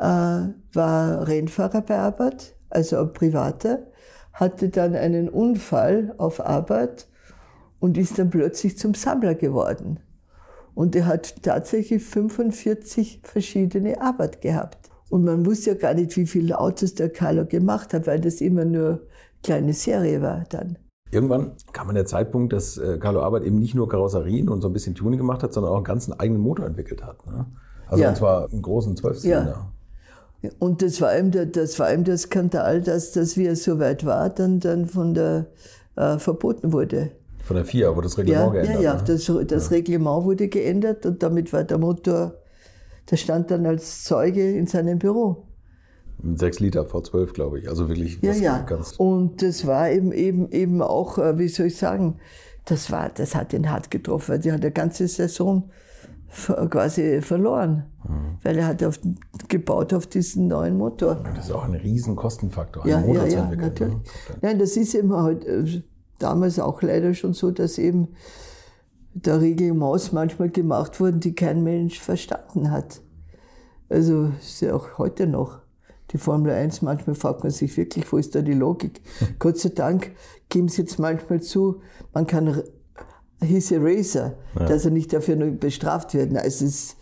ja. äh, war Rennfahrer bei Arbeit, also ein Privater, hatte dann einen Unfall auf Arbeit und ist dann plötzlich zum Sammler geworden. Und er hat tatsächlich 45 verschiedene Arbeit gehabt. Und man wusste ja gar nicht, wie viele Autos der Carlo gemacht hat, weil das immer nur kleine Serie war dann. Irgendwann kam der Zeitpunkt, dass äh, Carlo Arbeit eben nicht nur Karosserien und so ein bisschen Tuning gemacht hat, sondern auch einen ganzen eigenen Motor entwickelt hat. Ne? Also ja. und zwar einen großen Zwölfzylinder. Ja. Und das war eben der, das war eben der Skandal, dass, dass wie er so weit war, dann, dann von der äh, verboten wurde. Von der FIA wurde das Reglement ja, geändert. Ja, ja, ne? das, das ja. Reglement wurde geändert und damit war der Motor, der stand dann als Zeuge in seinem Büro. 6 Liter V12, glaube ich. Also wirklich ja, ja. ganz. Und das war eben, eben, eben auch, äh, wie soll ich sagen, das, war, das hat ihn hart getroffen, weil die hat eine ganze Saison quasi verloren, mhm. weil er hat auf, gebaut auf diesen neuen Motor. Das ist auch ein riesen Kostenfaktor, einen ja, Motor ja. Ja, natürlich. Ne? Nein, das ist eben heute äh, damals auch leider schon so, dass eben der Regelmaß manchmal gemacht wurden, die kein Mensch verstanden hat. Also ist ja auch heute noch. Die Formel 1, manchmal fragt man sich wirklich, wo ist da die Logik? Gott sei Dank geben sie jetzt manchmal zu, man kann hieß Racer, ja. dass er nicht dafür nur bestraft wird. Also, es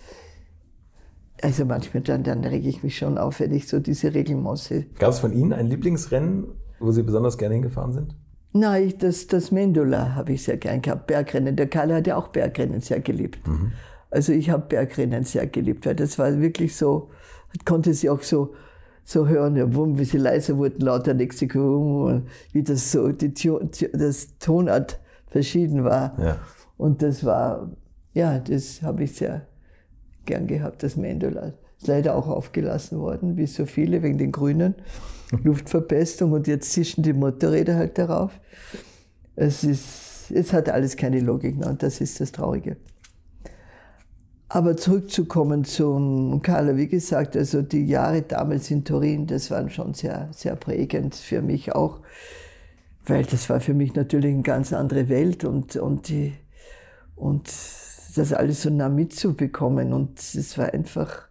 also manchmal dann, dann rege ich mich schon auf, wenn ich so diese Regelmaß sehe. Gab es von Ihnen ein Lieblingsrennen, wo Sie besonders gerne hingefahren sind? Nein, das, das Mendola habe ich sehr gern gehabt, Bergrennen. Der Karl hat ja auch Bergrennen sehr geliebt. Mhm. Also ich habe Bergrennen sehr geliebt, weil das war wirklich so, konnte sie auch so, so hören, ja, wumm, wie sie leiser wurden, lauter nächste Kurve, wie das so, die, das Tonart verschieden war. Ja. Und das war, ja, das habe ich sehr gern gehabt, das Mendola. Leider auch aufgelassen worden, wie so viele, wegen den Grünen. Luftverpestung und jetzt zischen die Motorräder halt darauf. Es, ist, es hat alles keine Logik mehr und das ist das Traurige. Aber zurückzukommen zum Carlo, wie gesagt, also die Jahre damals in Turin, das waren schon sehr, sehr prägend für mich auch, weil das war für mich natürlich eine ganz andere Welt und, und, die, und das alles so nah mitzubekommen und es war einfach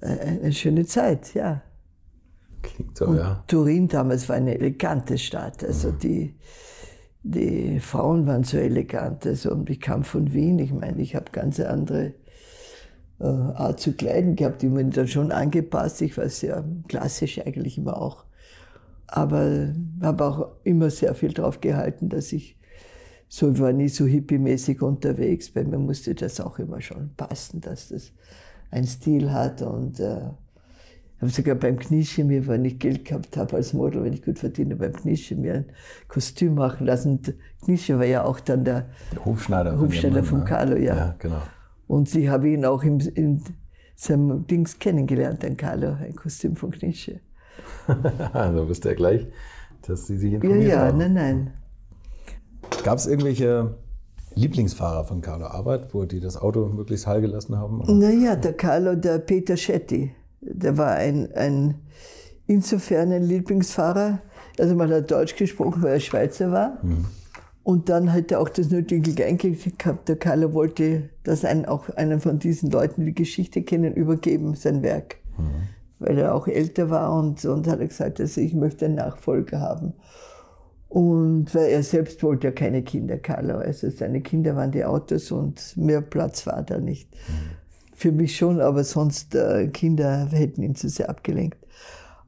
eine schöne Zeit, ja. Klingt so, und ja. Turin damals war eine elegante Stadt. Also mhm. die, die Frauen waren so elegant. Also, und ich kam von Wien. Ich meine, ich habe ganz andere äh, Art zu kleiden gehabt. Die wurden dann schon angepasst. Ich war sehr klassisch eigentlich immer auch. Aber habe auch immer sehr viel drauf gehalten, dass ich so war nie so hippiemäßig unterwegs, weil mir musste das auch immer schon passen, dass das einen Stil hat und äh, habe sogar beim Knieschen mir, wenn ich Geld gehabt habe als Model, wenn ich gut verdiene, beim Knieschen mir ein Kostüm machen lassen. Knieschen war ja auch dann der, der Hofschneider, Hofschneider von, Carlo, ja. ja genau. Und ich habe ihn auch im, in seinem Dings kennengelernt, den Carlo, ein Kostüm von Knieschen. also bist du ja gleich, dass Sie sich informiert Ja, ja, haben. nein, nein. Gab es irgendwelche Lieblingsfahrer von Carlo Arbeit, wo die das Auto möglichst heil gelassen haben? Naja, der Carlo, der Peter Schetti der war ein, ein insofern ein Lieblingsfahrer. Also man hat Deutsch gesprochen, weil er Schweizer war. Mhm. Und dann hat er auch das nötige Kleingeld gehabt. Der Carlo wollte, dass ein, auch einer von diesen Leuten, die Geschichte kennen, übergeben, sein Werk. Mhm. Weil er auch älter war und, und hat gesagt, also ich möchte einen Nachfolger haben. Und weil er selbst wollte ja keine Kinder, Carlo. Also seine Kinder waren die Autos und mehr Platz war da nicht. Mhm. Für mich schon, aber sonst äh, Kinder hätten ihn zu sehr abgelenkt.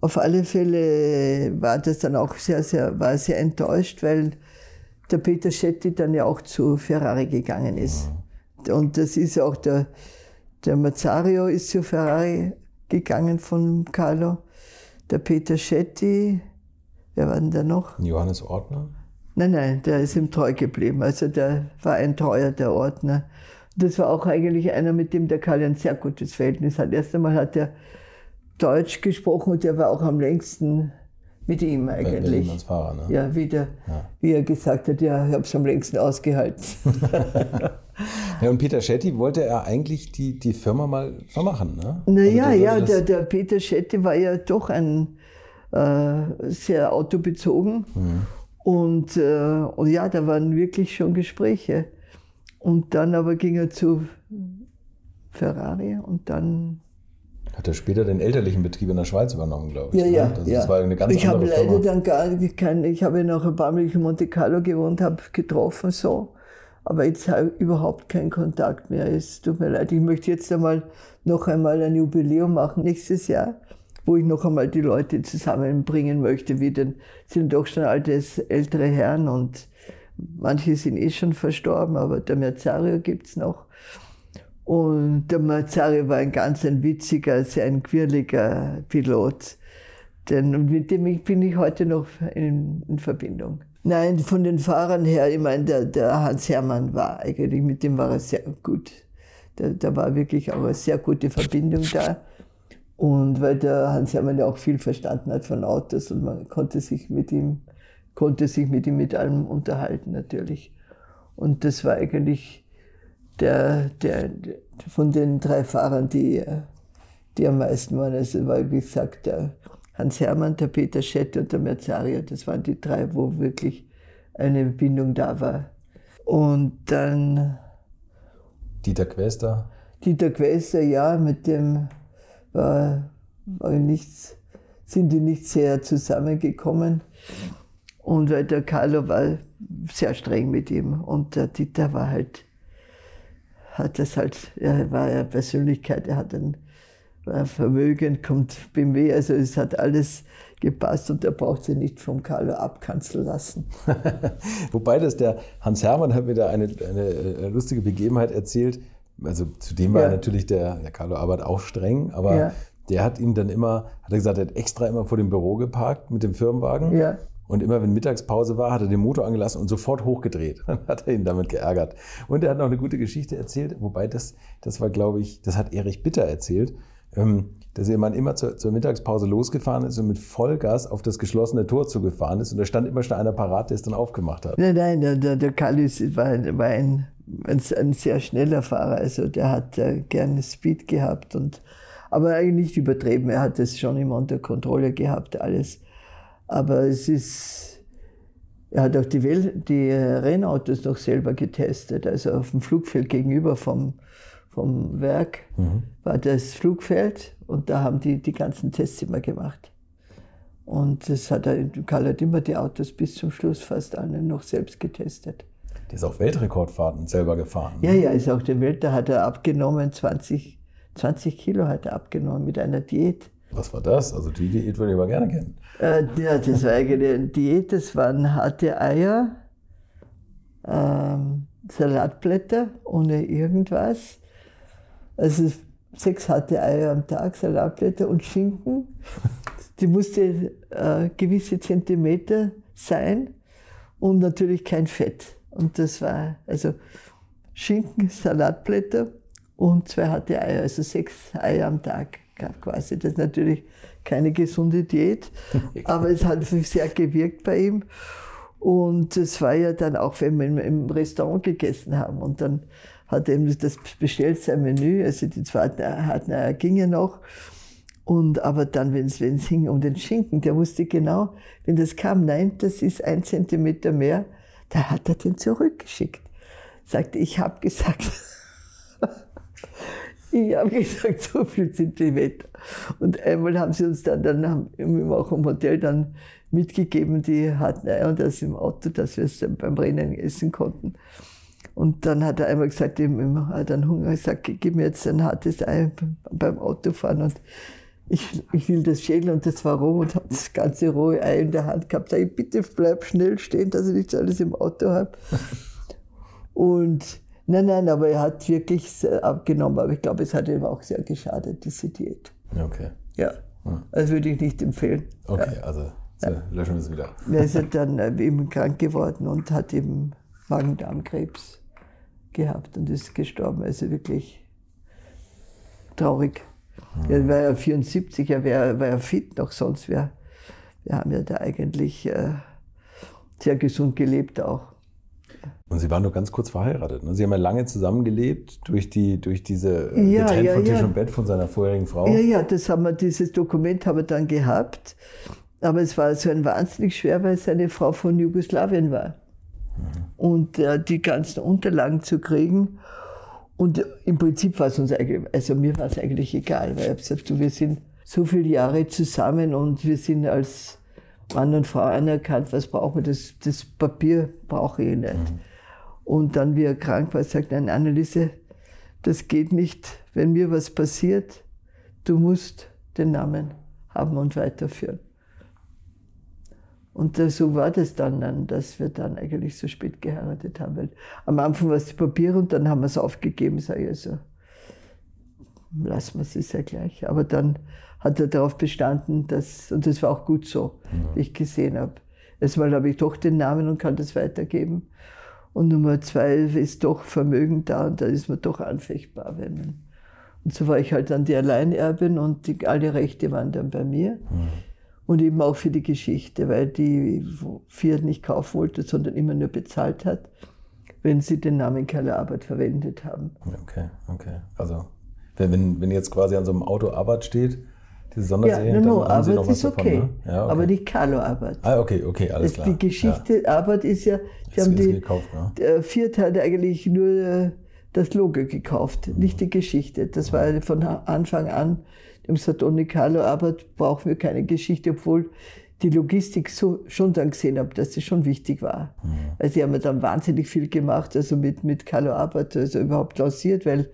Auf alle Fälle war das dann auch sehr, sehr, war sehr enttäuscht, weil der Peter Schetti dann ja auch zu Ferrari gegangen ist. Und das ist auch der, der Mazzario ist zu Ferrari gegangen von Carlo. Der Peter Schetti, wer war denn da noch? Johannes Ordner? Nein, nein, der ist ihm treu geblieben. Also der war ein treuer, der Ordner. Das war auch eigentlich einer, mit dem der Karl ein sehr gutes Verhältnis hat. Erst einmal hat er Deutsch gesprochen und der war auch am längsten mit ihm eigentlich. als Fahrer, ne? Ja, wie, der, Ja. wie er gesagt hat, ja, ich habe es am längsten ausgehalten. Ja, und Peter Schetti wollte er eigentlich die, die Firma mal vermachen, ne? Naja, Also der ja, der, der Peter Schetti war ja doch ein sehr autobezogen. Mhm. Und, äh, und ja, da waren wirklich schon Gespräche. Und dann aber ging er zu Ferrari und dann. Hat er später den elterlichen Betrieb in der Schweiz übernommen, glaube ich. Ja, ne? ja. Also ja. Das war eine ganz ich habe leider Firma. dann gar kein, ich habe noch ein paar Mal in Monte Carlo gewohnt, habe getroffen so. Aber jetzt habe ich überhaupt keinen Kontakt mehr. Es tut mir leid. Ich möchte jetzt einmal noch einmal ein Jubiläum machen nächstes Jahr, wo ich noch einmal die Leute zusammenbringen möchte. Wie denn sind doch schon altes ältere Herren und manche sind eh schon verstorben, aber der Merzario gibt es noch. Und der Mazari war ein ganz ein witziger, sehr ein quirliger Pilot. Denn mit dem bin ich heute noch in, in Verbindung. Nein, von den Fahrern her, ich meine, der, der Hans Hermann war eigentlich, mit dem war er sehr gut. Da, da war wirklich auch eine sehr gute Verbindung da. Und weil der Hans Hermann ja auch viel verstanden hat von Autos und man konnte sich mit ihm, konnte sich mit ihm mit allem unterhalten natürlich. Und das war eigentlich der, der, der von den drei Fahrern, die, die am meisten waren. Also war, wie gesagt, der Hans Hermann, der Peter Schett und der Merzario. Das waren die drei, wo wirklich eine Bindung da war. Und dann Dieter Quester. Dieter Quester, ja, mit dem war, war nichts, sind die nicht sehr zusammengekommen. Und weil der Carlo war sehr streng mit ihm und der Dieter war halt, hat das halt, er war ja Persönlichkeit, er hat ein, war vermögend, kommt BMW, also es hat alles gepasst und er braucht sich nicht vom Carlo abkanzeln lassen. Wobei das der Hans Hermann hat mir da eine, eine äh, lustige Begebenheit erzählt. Also zudem war Ja. natürlich der, der Carlo Abbott auch streng, aber Ja. der hat ihn dann immer, hat er gesagt, er hat extra immer vor dem Büro geparkt mit dem Firmenwagen. Ja. Und immer wenn Mittagspause war, hat er den Motor angelassen und sofort hochgedreht. Dann hat er ihn damit geärgert. Und er hat noch eine gute Geschichte erzählt, wobei das, das war, glaube ich, das hat Erich Bitter erzählt, ähm, dass ihr Mann immer zur, zur Mittagspause losgefahren ist und mit Vollgas auf das geschlossene Tor zugefahren ist. Und da stand immer schon einer parat, der es dann aufgemacht hat. Nein, nein, der, der, der Kallis war, war ein, ein, ein sehr schneller Fahrer. Also der hat äh, gerne Speed gehabt. Und, aber eigentlich nicht übertrieben. Er hat es schon immer unter Kontrolle gehabt, alles. Aber es ist. Er hat auch die, Wel die äh, Rennautos noch selber getestet. Also auf dem Flugfeld gegenüber vom, vom Werk war das Flugfeld und da haben die die ganzen Tests immer gemacht. Und das hat er, Karl hat immer die Autos bis zum Schluss fast alle noch selbst getestet. Der ist auch Weltrekordfahrten selber gefahren. Ja, ja, ist auch der Welt, da hat er abgenommen, 20, 20 Kilo hat er abgenommen mit einer Diät. Was war das? Also die Diät würde ich aber gerne kennen. Äh, ja, das war eigentlich eine Diät, das waren harte Eier, ähm, Salatblätter ohne irgendwas. Also sechs harte Eier am Tag, Salatblätter und Schinken. Die musste äh, gewisse Zentimeter sein und natürlich kein Fett. Und das war also Schinken, Salatblätter und zwei harte Eier, also sechs Eier am Tag quasi. Das ist natürlich keine gesunde Diät, aber es hat sehr gewirkt bei ihm. Und es war ja dann auch, wenn wir im- Restaurant gegessen haben und dann hat er eben das bestellt, sein Menü, also die zweiten hatten er ging ja noch. Und aber dann, wenn es ging um den Schinken, der wusste genau, wenn das kam, nein, das ist ein Zentimeter mehr, da hat er den zurückgeschickt. Sagte, ich habe gesagt, ich habe gesagt, so viel Zentimeter. Und einmal haben sie uns dann, dann haben wir auch im Hotel dann mitgegeben, die hatten und das im Auto, dass wir es dann beim Rennen essen konnten. Und dann hat er einmal gesagt, ihm hat er Hunger gesagt, gib mir jetzt ein hartes Ei beim Autofahren. Und ich, ich will das schälen und das war roh und habe das ganze rohe Ei in der Hand gehabt. Sag ich, bitte bleib schnell stehen, dass ich nicht alles im Auto habe. Und nein, nein, aber er hat wirklich abgenommen. Aber ich glaube, es hat ihm auch sehr geschadet, diese Diät. Okay. Ja, das würde ich nicht empfehlen. Okay, also so, löschen wir es wieder. Er ist ja dann äh, eben krank geworden und hat eben Magen-Darm-Krebs gehabt und ist gestorben. Also wirklich traurig. Er war ja 74, er war, war ja fit noch, sonst wir, wir haben ja da eigentlich äh, sehr gesund gelebt auch. Und Sie waren nur ganz kurz verheiratet. Ne? Sie haben ja lange zusammengelebt durch, die, durch diese äh, Ja, getrennt ja, von Tisch ja. und Bett von seiner vorherigen Frau. Ja, ja, das haben wir, dieses Dokument haben wir dann gehabt. Aber es war so ein wahnsinnig schwer, weil seine Frau von Jugoslawien war. Und äh, die ganzen Unterlagen zu kriegen. Und im Prinzip war es uns eigentlich, also mir war es eigentlich egal, weil ich habe gesagt, du, wir sind so viele Jahre zusammen und wir sind als Mann und Frau anerkannt, was brauchen wir? Das, das Papier brauche ich nicht. Und dann, wie er krank war, sagt, nein, Anneliese, das geht nicht, wenn mir was passiert, du musst den Namen haben und weiterführen. Und das, so war das dann, dann, dass wir dann eigentlich so spät geheiratet haben. Weil am Anfang war es die Papiere und dann haben wir es aufgegeben, sage ich also. Lassen wir es, ist ja gleich. Aber dann hat er darauf bestanden, dass, und das war auch gut so, wie ich gesehen habe. Erstmal habe ich doch den Namen und kann das weitergeben. Und Nummer zwei ist doch Vermögen da und da ist man doch anfechtbar. Wenn man, und so war ich halt dann die Alleinerbin und die, alle Rechte waren dann bei mir. Und eben auch für die Geschichte, weil die Fiat nicht kaufen wollte, sondern immer nur bezahlt hat, wenn sie den Namen Kalle Arbeit verwendet haben. Okay, okay. Also, wenn, wenn, jetzt quasi an so einem Auto Arbeit steht, diese Ja, Sonderserie, no, no, dann haben Sie noch Arbeit was ist davon, okay, ne? Ja, okay. aber nicht Carlo Arbeit. Ah, okay, okay, alles klar. die Geschichte, Arbeit ist ja, die Das haben die, gekauft, ne? der Fiat hat eigentlich nur äh, das Logo gekauft, Mhm. nicht die Geschichte. Das war von Anfang an, die haben gesagt, ohne Carlo Arbeit brauchen wir keine Geschichte, obwohl die Logistik so, schon dann gesehen habe, dass das schon wichtig war. Mhm. Weil sie haben ja dann wahnsinnig viel gemacht, also mit, mit Carlo Arbeit, also überhaupt lanciert, weil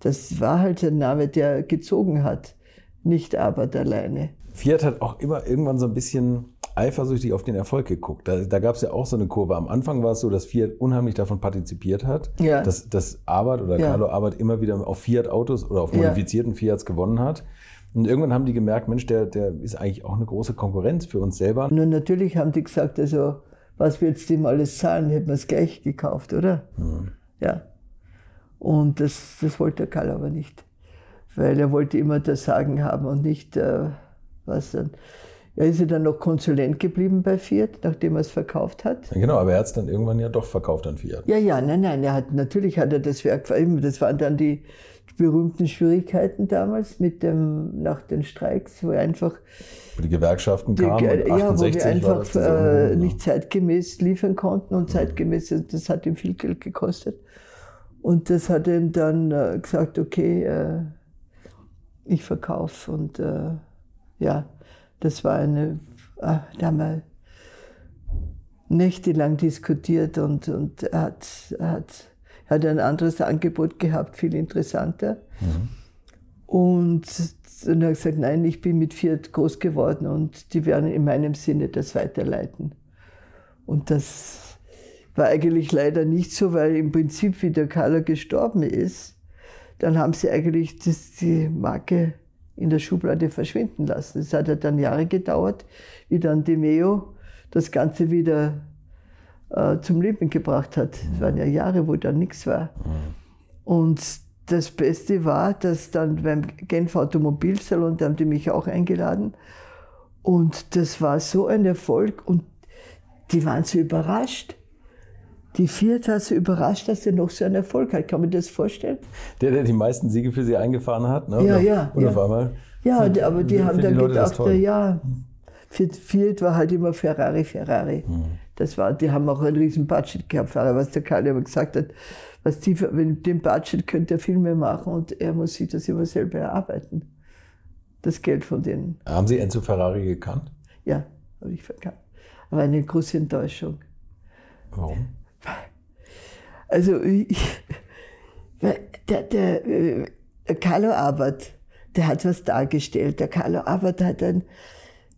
das war halt ein Name, der gezogen hat, nicht Arbeit alleine. Fiat hat auch immer irgendwann so ein bisschen eifersüchtig auf den Erfolg geguckt. Da, da gab es ja auch so eine Kurve. Am Anfang war es so, dass Fiat unheimlich davon partizipiert hat, Ja. dass, dass Arbeit oder Ja. Carlo Arbeit immer wieder auf Fiat-Autos oder auf Ja. modifizierten Fiats gewonnen hat. Und irgendwann haben die gemerkt, Mensch, der, der ist eigentlich auch eine große Konkurrenz für uns selber. Nur natürlich haben die gesagt, also was wir jetzt dem alles zahlen, hätten wir es gleich gekauft, oder? Ja. Und das, das wollte der Karl aber nicht. Weil er wollte immer das Sagen haben und nicht, äh, was dann. Er ist ja dann noch Konsulent geblieben bei Fiat, nachdem er es verkauft hat. Ja, Genau, aber er hat es dann irgendwann ja doch verkauft an Fiat. Ja, ja, nein, nein, er hat, natürlich hat er das Werk, das waren dann die berühmten Schwierigkeiten damals mit dem, nach den Streiks, wo er einfach Wo die Gewerkschaften Die, kamen. und ja, wo 68 wir einfach das äh, nicht zeitgemäß liefern konnten und zeitgemäß, das hat ihm viel Geld gekostet. Und das hat ihm dann äh, gesagt, okay, äh, ich verkaufe. Und äh, ja, das war eine, äh, da haben wir nächtelang diskutiert und, und er hat, er hat, er hat ein anderes Angebot gehabt, viel interessanter. Und dann hat er gesagt, nein, ich bin mit Fiat groß geworden und die werden in meinem Sinne das weiterleiten. Und das war eigentlich leider nicht so, weil im Prinzip, wie der Carlo gestorben ist, dann haben sie eigentlich das, die Marke in der Schublade verschwinden lassen. Es hat ja dann Jahre gedauert, wie dann De Meo das Ganze wieder äh, zum Leben gebracht hat. Es waren ja Jahre, wo da nichts war. Und das Beste war, dass dann beim Genf Automobilsalon, da haben die mich auch eingeladen. Und das war so ein Erfolg und die waren so überrascht. Die Fiat so überrascht, dass er noch so einen Erfolg hat. Kann man das vorstellen? Der, der die meisten Siege für sie eingefahren hat. Ne? Ja, ja, auf, und ja. auf einmal. Ja, die- aber die haben dann das gedacht, ja, Fiat, war halt immer Ferrari, Ferrari. Mhm. Das war, die haben auch einen riesen Budget gehabt, was der Karl immer gesagt hat. Was die, mit dem Budget könnte er viel mehr machen und er muss sich das immer selber erarbeiten. Das Geld von denen. Haben Sie Enzo Ferrari gekannt? Ja, habe ich verkannt. Aber eine große Enttäuschung. Warum? Also ich, weil der, der, äh, der Carlo Abbott, der hat was dargestellt. Der Carlo Abbott hat ein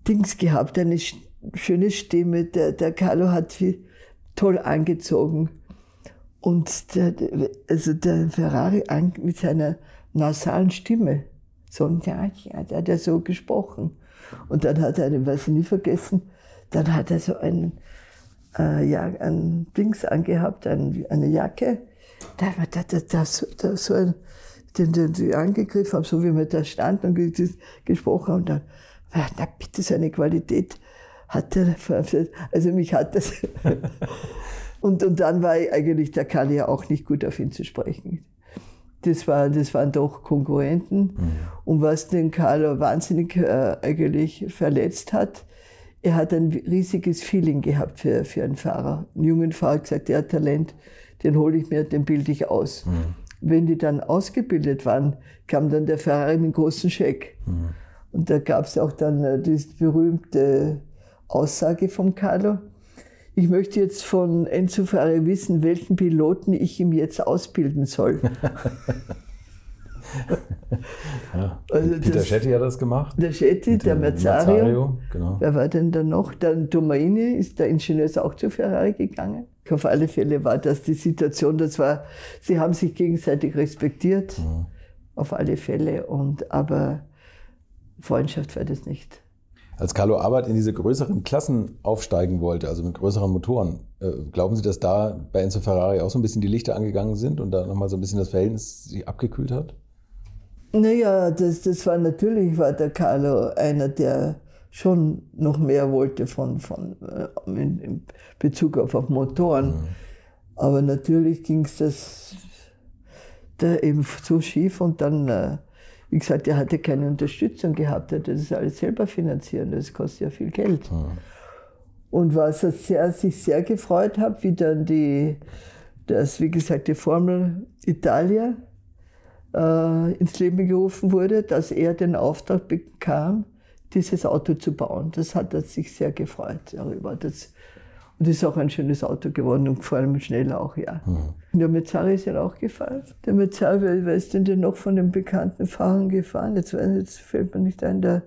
Dings gehabt, eine sch- schöne Stimme. Der, der Carlo hat viel toll angezogen. Und der, der- also der Ferrari an, mit seiner nasalen Stimme, so ein ja, ja, der hat ja so gesprochen. Und dann hat er, weiß ich nie vergessen, dann hat er so einen, äh, ja, ein Dings angehabt, ein, eine Jacke. Da war da, da, da, so, da so ein den, den, den angegriffen habe, so wie wir da standen und gesprochen haben. Und dann, na bitte, seine Qualität hat er, also mich hat das. und, und dann war eigentlich der Kali ja auch nicht gut auf ihn zu sprechen. Das, war, das waren doch Konkurrenten. Mhm. Und was den Carlo wahnsinnig äh, eigentlich verletzt hat, er hat ein riesiges Feeling gehabt für, für einen Fahrer. Einen jungen Fahrer gesagt, der hat Talent, den hole ich mir, den bilde ich aus. Mhm. Wenn die dann ausgebildet waren, kam dann der Ferrari mit einem großen Scheck. Mhm. Und da gab es auch dann äh, die berühmte Aussage von Carlo. Ich möchte jetzt von Enzo Ferrari wissen, welchen Piloten ich ihm jetzt ausbilden soll. ja. also Peter das, Schetti hat das gemacht. Der Schetti, der Merzario. Merzario genau. Wer war denn da noch? Der Domaini, ist der Ingenieur ist auch zu Ferrari gegangen. Auf alle Fälle war das die Situation, das war, sie haben sich gegenseitig respektiert. Mhm. Auf alle Fälle. Und, aber Freundschaft war das nicht. Als Carlo Arbeit in diese größeren Klassen aufsteigen wollte, also mit größeren Motoren, äh, glauben Sie, dass da bei Enzo Ferrari auch so ein bisschen die Lichter angegangen sind und da nochmal so ein bisschen das Verhältnis sich abgekühlt hat? Naja, das, das war natürlich, war der Carlo einer, der schon noch mehr wollte von, von äh, in, in Bezug auf, auf Motoren. Mhm. Aber natürlich ging es das da eben so schief und dann äh, wie gesagt, er hatte keine Unterstützung gehabt, er hatte das alles selber finanzieren, das kostet ja viel Geld. Ja. Und was er sehr, sich sehr gefreut hat, wie dann die, das, wie gesagt, die Formel Italia äh, ins Leben gerufen wurde, dass er den Auftrag bekam, dieses Auto zu bauen. Das hat er sich sehr gefreut darüber. Das, und ist auch ein schönes Auto geworden und vor allem schnell auch, ja. Mhm. Der Mezzari ist ja auch gefahren. Der Mezzari, wer ist denn denn noch von den bekannten Fahrern gefahren? Jetzt, jetzt fällt mir nicht ein, der,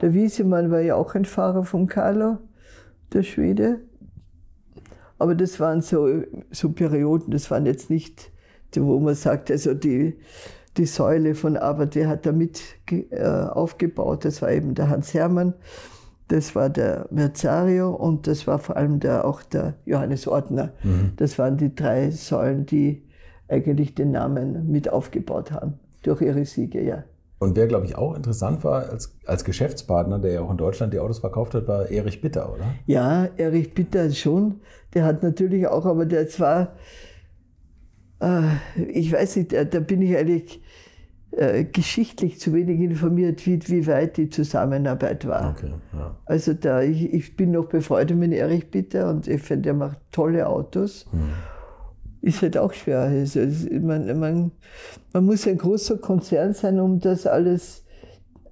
der Wiesemann war ja auch ein Fahrer von Carlo, der Schwede. Aber das waren so, so Perioden, das waren jetzt nicht, wo man sagt, also die, die Säule von Aber, der hat da mit äh, aufgebaut. Das war eben der Hans Hermann. Das war der Merzario und das war vor allem der, auch der Johannes Ordner. Mhm. Das waren die drei Säulen, die eigentlich den Namen mit aufgebaut haben, durch ihre Siege, ja. Und wer, glaube ich, auch interessant war als, als Geschäftspartner, der ja auch in Deutschland die Autos verkauft hat, war Erich Bitter, oder? Ja, Erich Bitter schon. Der hat natürlich auch, aber der zwar, ich weiß nicht, da bin ich eigentlich äh, geschichtlich zu wenig informiert, wie, wie weit die Zusammenarbeit war. Okay, ja. Also da, ich, ich, bin noch befreundet mit Erich Bitter und ich finde, er macht tolle Autos. Hm. Ist halt auch schwer. Also, man, man, man muss ein großer Konzern sein, um das alles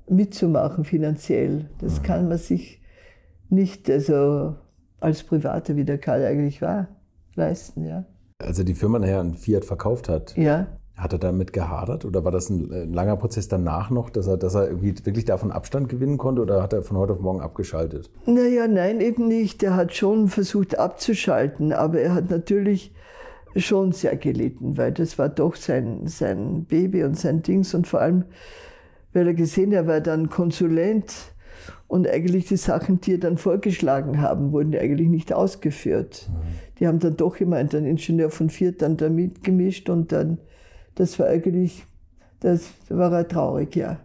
mitzumachen finanziell. Das hm. kann man sich nicht also als Privater, wie der Karl eigentlich war, leisten. Ja. Als er die Firma nachher an Fiat verkauft hat, ja. Hat er damit gehadert oder war das ein, ein, äh, langer Prozess danach noch, dass er, dass er irgendwie wirklich davon Abstand gewinnen konnte oder hat er von heute auf morgen abgeschaltet? Naja, nein, eben nicht. Er hat schon versucht abzuschalten, aber er hat natürlich schon sehr gelitten, weil das war doch sein, sein Baby und sein Dings und vor allem, weil er gesehen, er war dann Konsulent und eigentlich die Sachen, die er dann vorgeschlagen haben, wurden eigentlich nicht ausgeführt. Mhm. Die haben dann doch immer einen Ingenieur von Fiat dann da mitgemischt und dann das war eigentlich, das war er traurig, ja.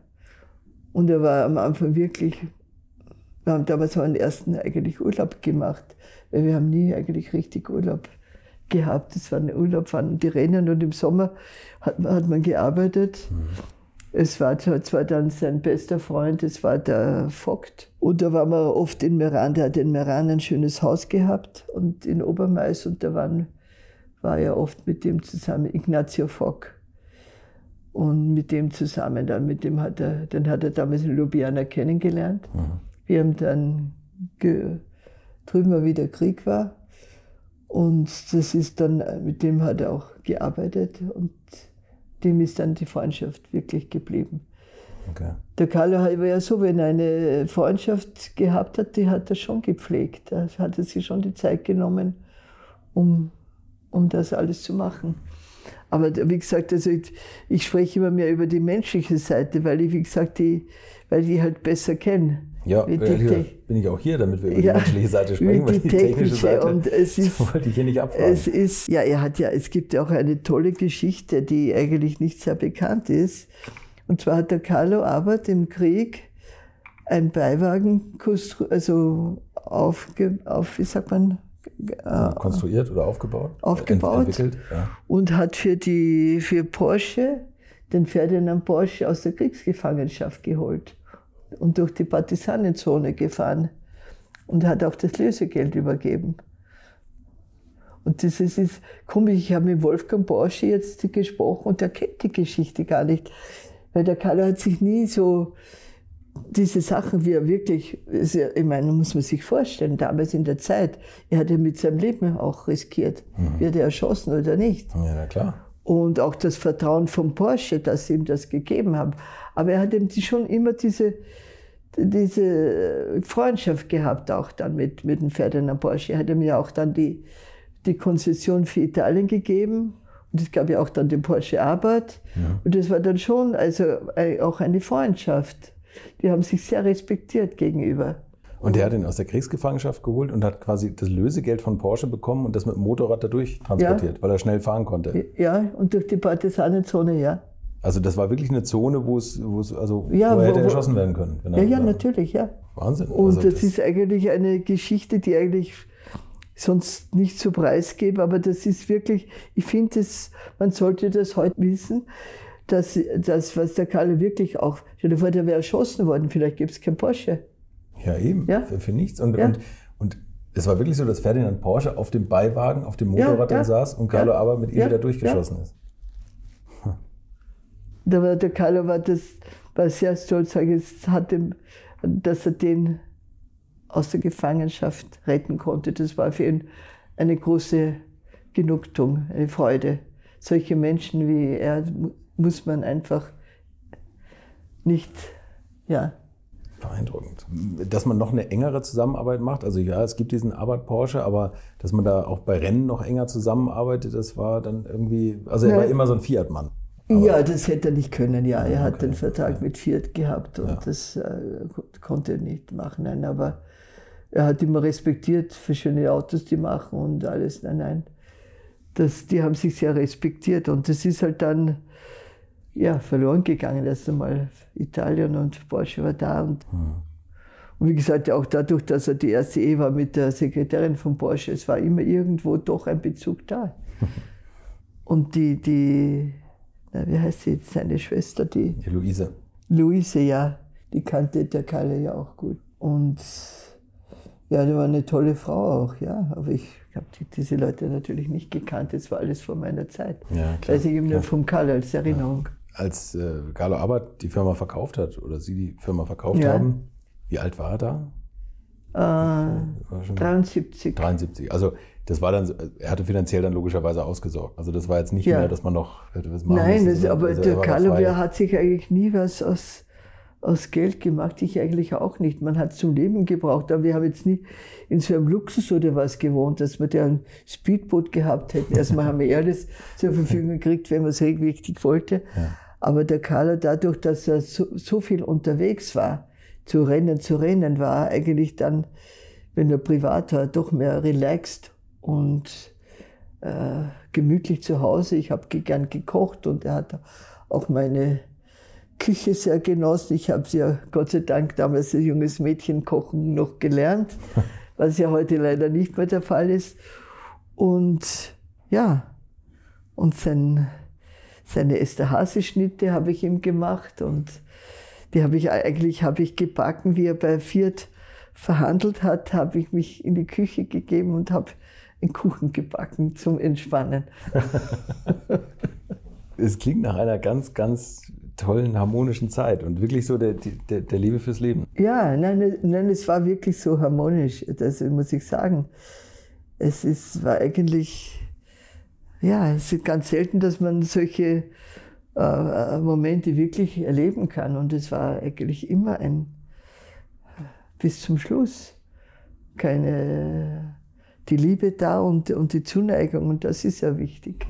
Und er war am Anfang wirklich, wir haben damals einen ersten eigentlich Urlaub gemacht, weil wir haben nie eigentlich richtig Urlaub gehabt. Das war ein Urlaub, waren die Rennen und im Sommer hat, hat man gearbeitet. Mhm. Es war zwar dann sein bester Freund, es war der Vogt. Und da waren wir oft in Meran, der hat in Meran ein schönes Haus gehabt und in Obermais und da waren, war er oft mit dem zusammen, Ignazio Fock. Und mit dem zusammen, dann mit dem hat er, den hat er damals in Ljubljana kennengelernt. Mhm. Wir haben dann drüben mal wieder Krieg war. Und das ist dann, mit dem hat er auch gearbeitet und dem ist dann die Freundschaft wirklich geblieben. Okay. Der Carlo war ja so, wenn er eine Freundschaft gehabt hat, die hat er schon gepflegt. Da hat er sich schon die Zeit genommen, um, um das alles zu machen. Aber wie gesagt, also ich, ich, spreche immer mehr über die menschliche Seite, weil ich, wie gesagt, die, weil ich die halt besser kenne. Ja, Wie die bin ich auch hier, damit wir über Ja, die menschliche Seite sprechen, weil die die technische technische Seite und es ist- das wollte ich hier nicht abfragen. Es ist, ja, er hat ja, es gibt ja auch eine tolle Geschichte, die eigentlich nicht sehr bekannt ist. Und zwar hat der Carlo Abbott im Krieg ein Beiwagen, also aufge, auf, wie sagt man, äh, Konstruiert oder aufgebaut? Aufgebaut. Ent entwickelt, ja. und hat für, die, für Porsche den Ferdinand Porsche aus der Kriegsgefangenschaft geholt und durch die Partisanenzone gefahren und hat auch das Lösegeld übergeben. Und das ist, ist komisch, ich habe mit Wolfgang Porsche jetzt gesprochen und der kennt die Geschichte gar nicht. Weil der Karl hat sich nie so diese Sachen, wie er wirklich, ich meine, muss man sich vorstellen, damals in der Zeit, er hat ja mit seinem Leben auch riskiert. Wird er erschossen oder nicht? Ja, na klar. Und auch das Vertrauen von Porsche, dass sie ihm das gegeben haben. Aber er hat eben schon immer diese, diese Freundschaft gehabt, auch dann mit, mit dem Ferdinand Porsche. Er hat ihm ja auch dann die, die Konzession für Italien gegeben. Und es gab ja auch dann den Porsche Abarth. Und das war dann schon also äh, auch eine Freundschaft. Die haben sich sehr respektiert gegenüber. Und der hat ihn aus der Kriegsgefangenschaft geholt und hat quasi das Lösegeld von Porsche bekommen und das mit dem Motorrad dadurch transportiert, weil er schnell fahren konnte. Ja, und durch die Partisanenzone, ja. Also das war wirklich eine Zone, wo es, wo es also Ja, wo er hätte wo- erschossen werden können. Ja, ja, natürlich, ja. Wahnsinn. Und Also das, ist eigentlich eine Geschichte, die eigentlich sonst nicht zu preisgeben, aber das ist wirklich, ich finde, es- man sollte das heute wissen, dass das, was der Karl wirklich auch, stell dir vor, der wäre erschossen worden, vielleicht gibt es kein Porsche. Ja, eben. Ja. Für, für nichts. Und, Ja. und, und es war wirklich so, dass Ferdinand Porsche auf dem Beiwagen, auf dem Motorrad ja. dann saß und Carlo Ja. aber mit ihm Ja. wieder durchgeschossen ist. Da war der Karl war das, war sehr stolz, hat ihm, dass er den aus der Gefangenschaft retten konnte. Das war für ihn eine große Genugtuung, eine Freude. Solche Menschen wie er mu- muss man einfach nicht, ja. Dass man noch eine engere Zusammenarbeit macht, also ja, es gibt diesen Abarth Porsche, aber dass man da auch bei Rennen noch enger zusammenarbeitet, das war dann irgendwie, also er Ja. war immer so ein Fiat-Mann. Ja, das hätte er nicht können, ja. Er hat okay, den Vertrag mit Fiat gehabt und Ja. das äh, ko- konnte er nicht machen. Nein, aber er hat immer respektiert für schöne Autos, die machen und alles. Nein, nein. Das, die haben sich sehr respektiert und das ist halt dann ja, verloren gegangen. Erst einmal Italien und Porsche war da. Und, und wie gesagt, auch dadurch, dass er die erste Ehe war mit der Sekretärin von Porsche, es war immer irgendwo doch ein Bezug da. Und die, die na, wie heißt sie jetzt, seine Schwester, die Die Luise. Luise, ja, die kannte der Kalle ja auch gut. Und ja, die war eine tolle Frau auch, ja. Aber ich habe die, diese Leute natürlich nicht gekannt, das war alles vor meiner Zeit. Ja, klar, Weiß ich eben nur vom Kalle als Erinnerung. Als äh, Carlo Abarth die Firma verkauft hat oder Sie die Firma verkauft Ja. haben, wie alt war er da? Äh, War schon 73. 73. Also das war dann, er hatte finanziell dann logischerweise ausgesorgt. Also das war jetzt nicht Ja. mehr, dass man noch hätte was machen Nein, das, aber also er der der hat sich eigentlich nie was aus, aus Geld gemacht. Ich eigentlich auch nicht. Man hat zum Leben gebraucht. Aber wir haben jetzt nie in so einem Luxus oder was gewohnt, dass wir da ein Speedboot gehabt hätten. Erstmal haben wir alles zur Verfügung gekriegt, wenn man es richtig wollte. Aber der Carlo, dadurch, dass er so, so viel unterwegs war, zu Rennen, zu Rennen, war eigentlich dann, wenn er privat war, doch mehr relaxed und äh, gemütlich zu Hause. Ich habe gern gekocht und er hat auch meine Küche sehr genossen. Ich habe sie ja Gott sei Dank damals als junges Mädchen kochen noch gelernt, was ja heute leider nicht mehr der Fall ist. Und ja, und sein, seine Esterhazy-Schnitte habe ich ihm gemacht und die habe ich eigentlich habe ich gebacken, wie er bei Fiat verhandelt hat, habe ich mich in die Küche gegeben und habe einen Kuchen gebacken zum Entspannen. Es klingt nach einer ganz, ganz tollen, harmonischen Zeit und wirklich so der, der, der Liebe fürs Leben. Ja, nein, nein, es war wirklich so harmonisch, das muss ich sagen. Es ist, war eigentlich, ja, es ist ganz selten, dass man solche äh, Momente wirklich erleben kann. Und es war eigentlich immer ein, bis zum Schluss, keine, die Liebe da und, und die Zuneigung. Und das ist ja wichtig.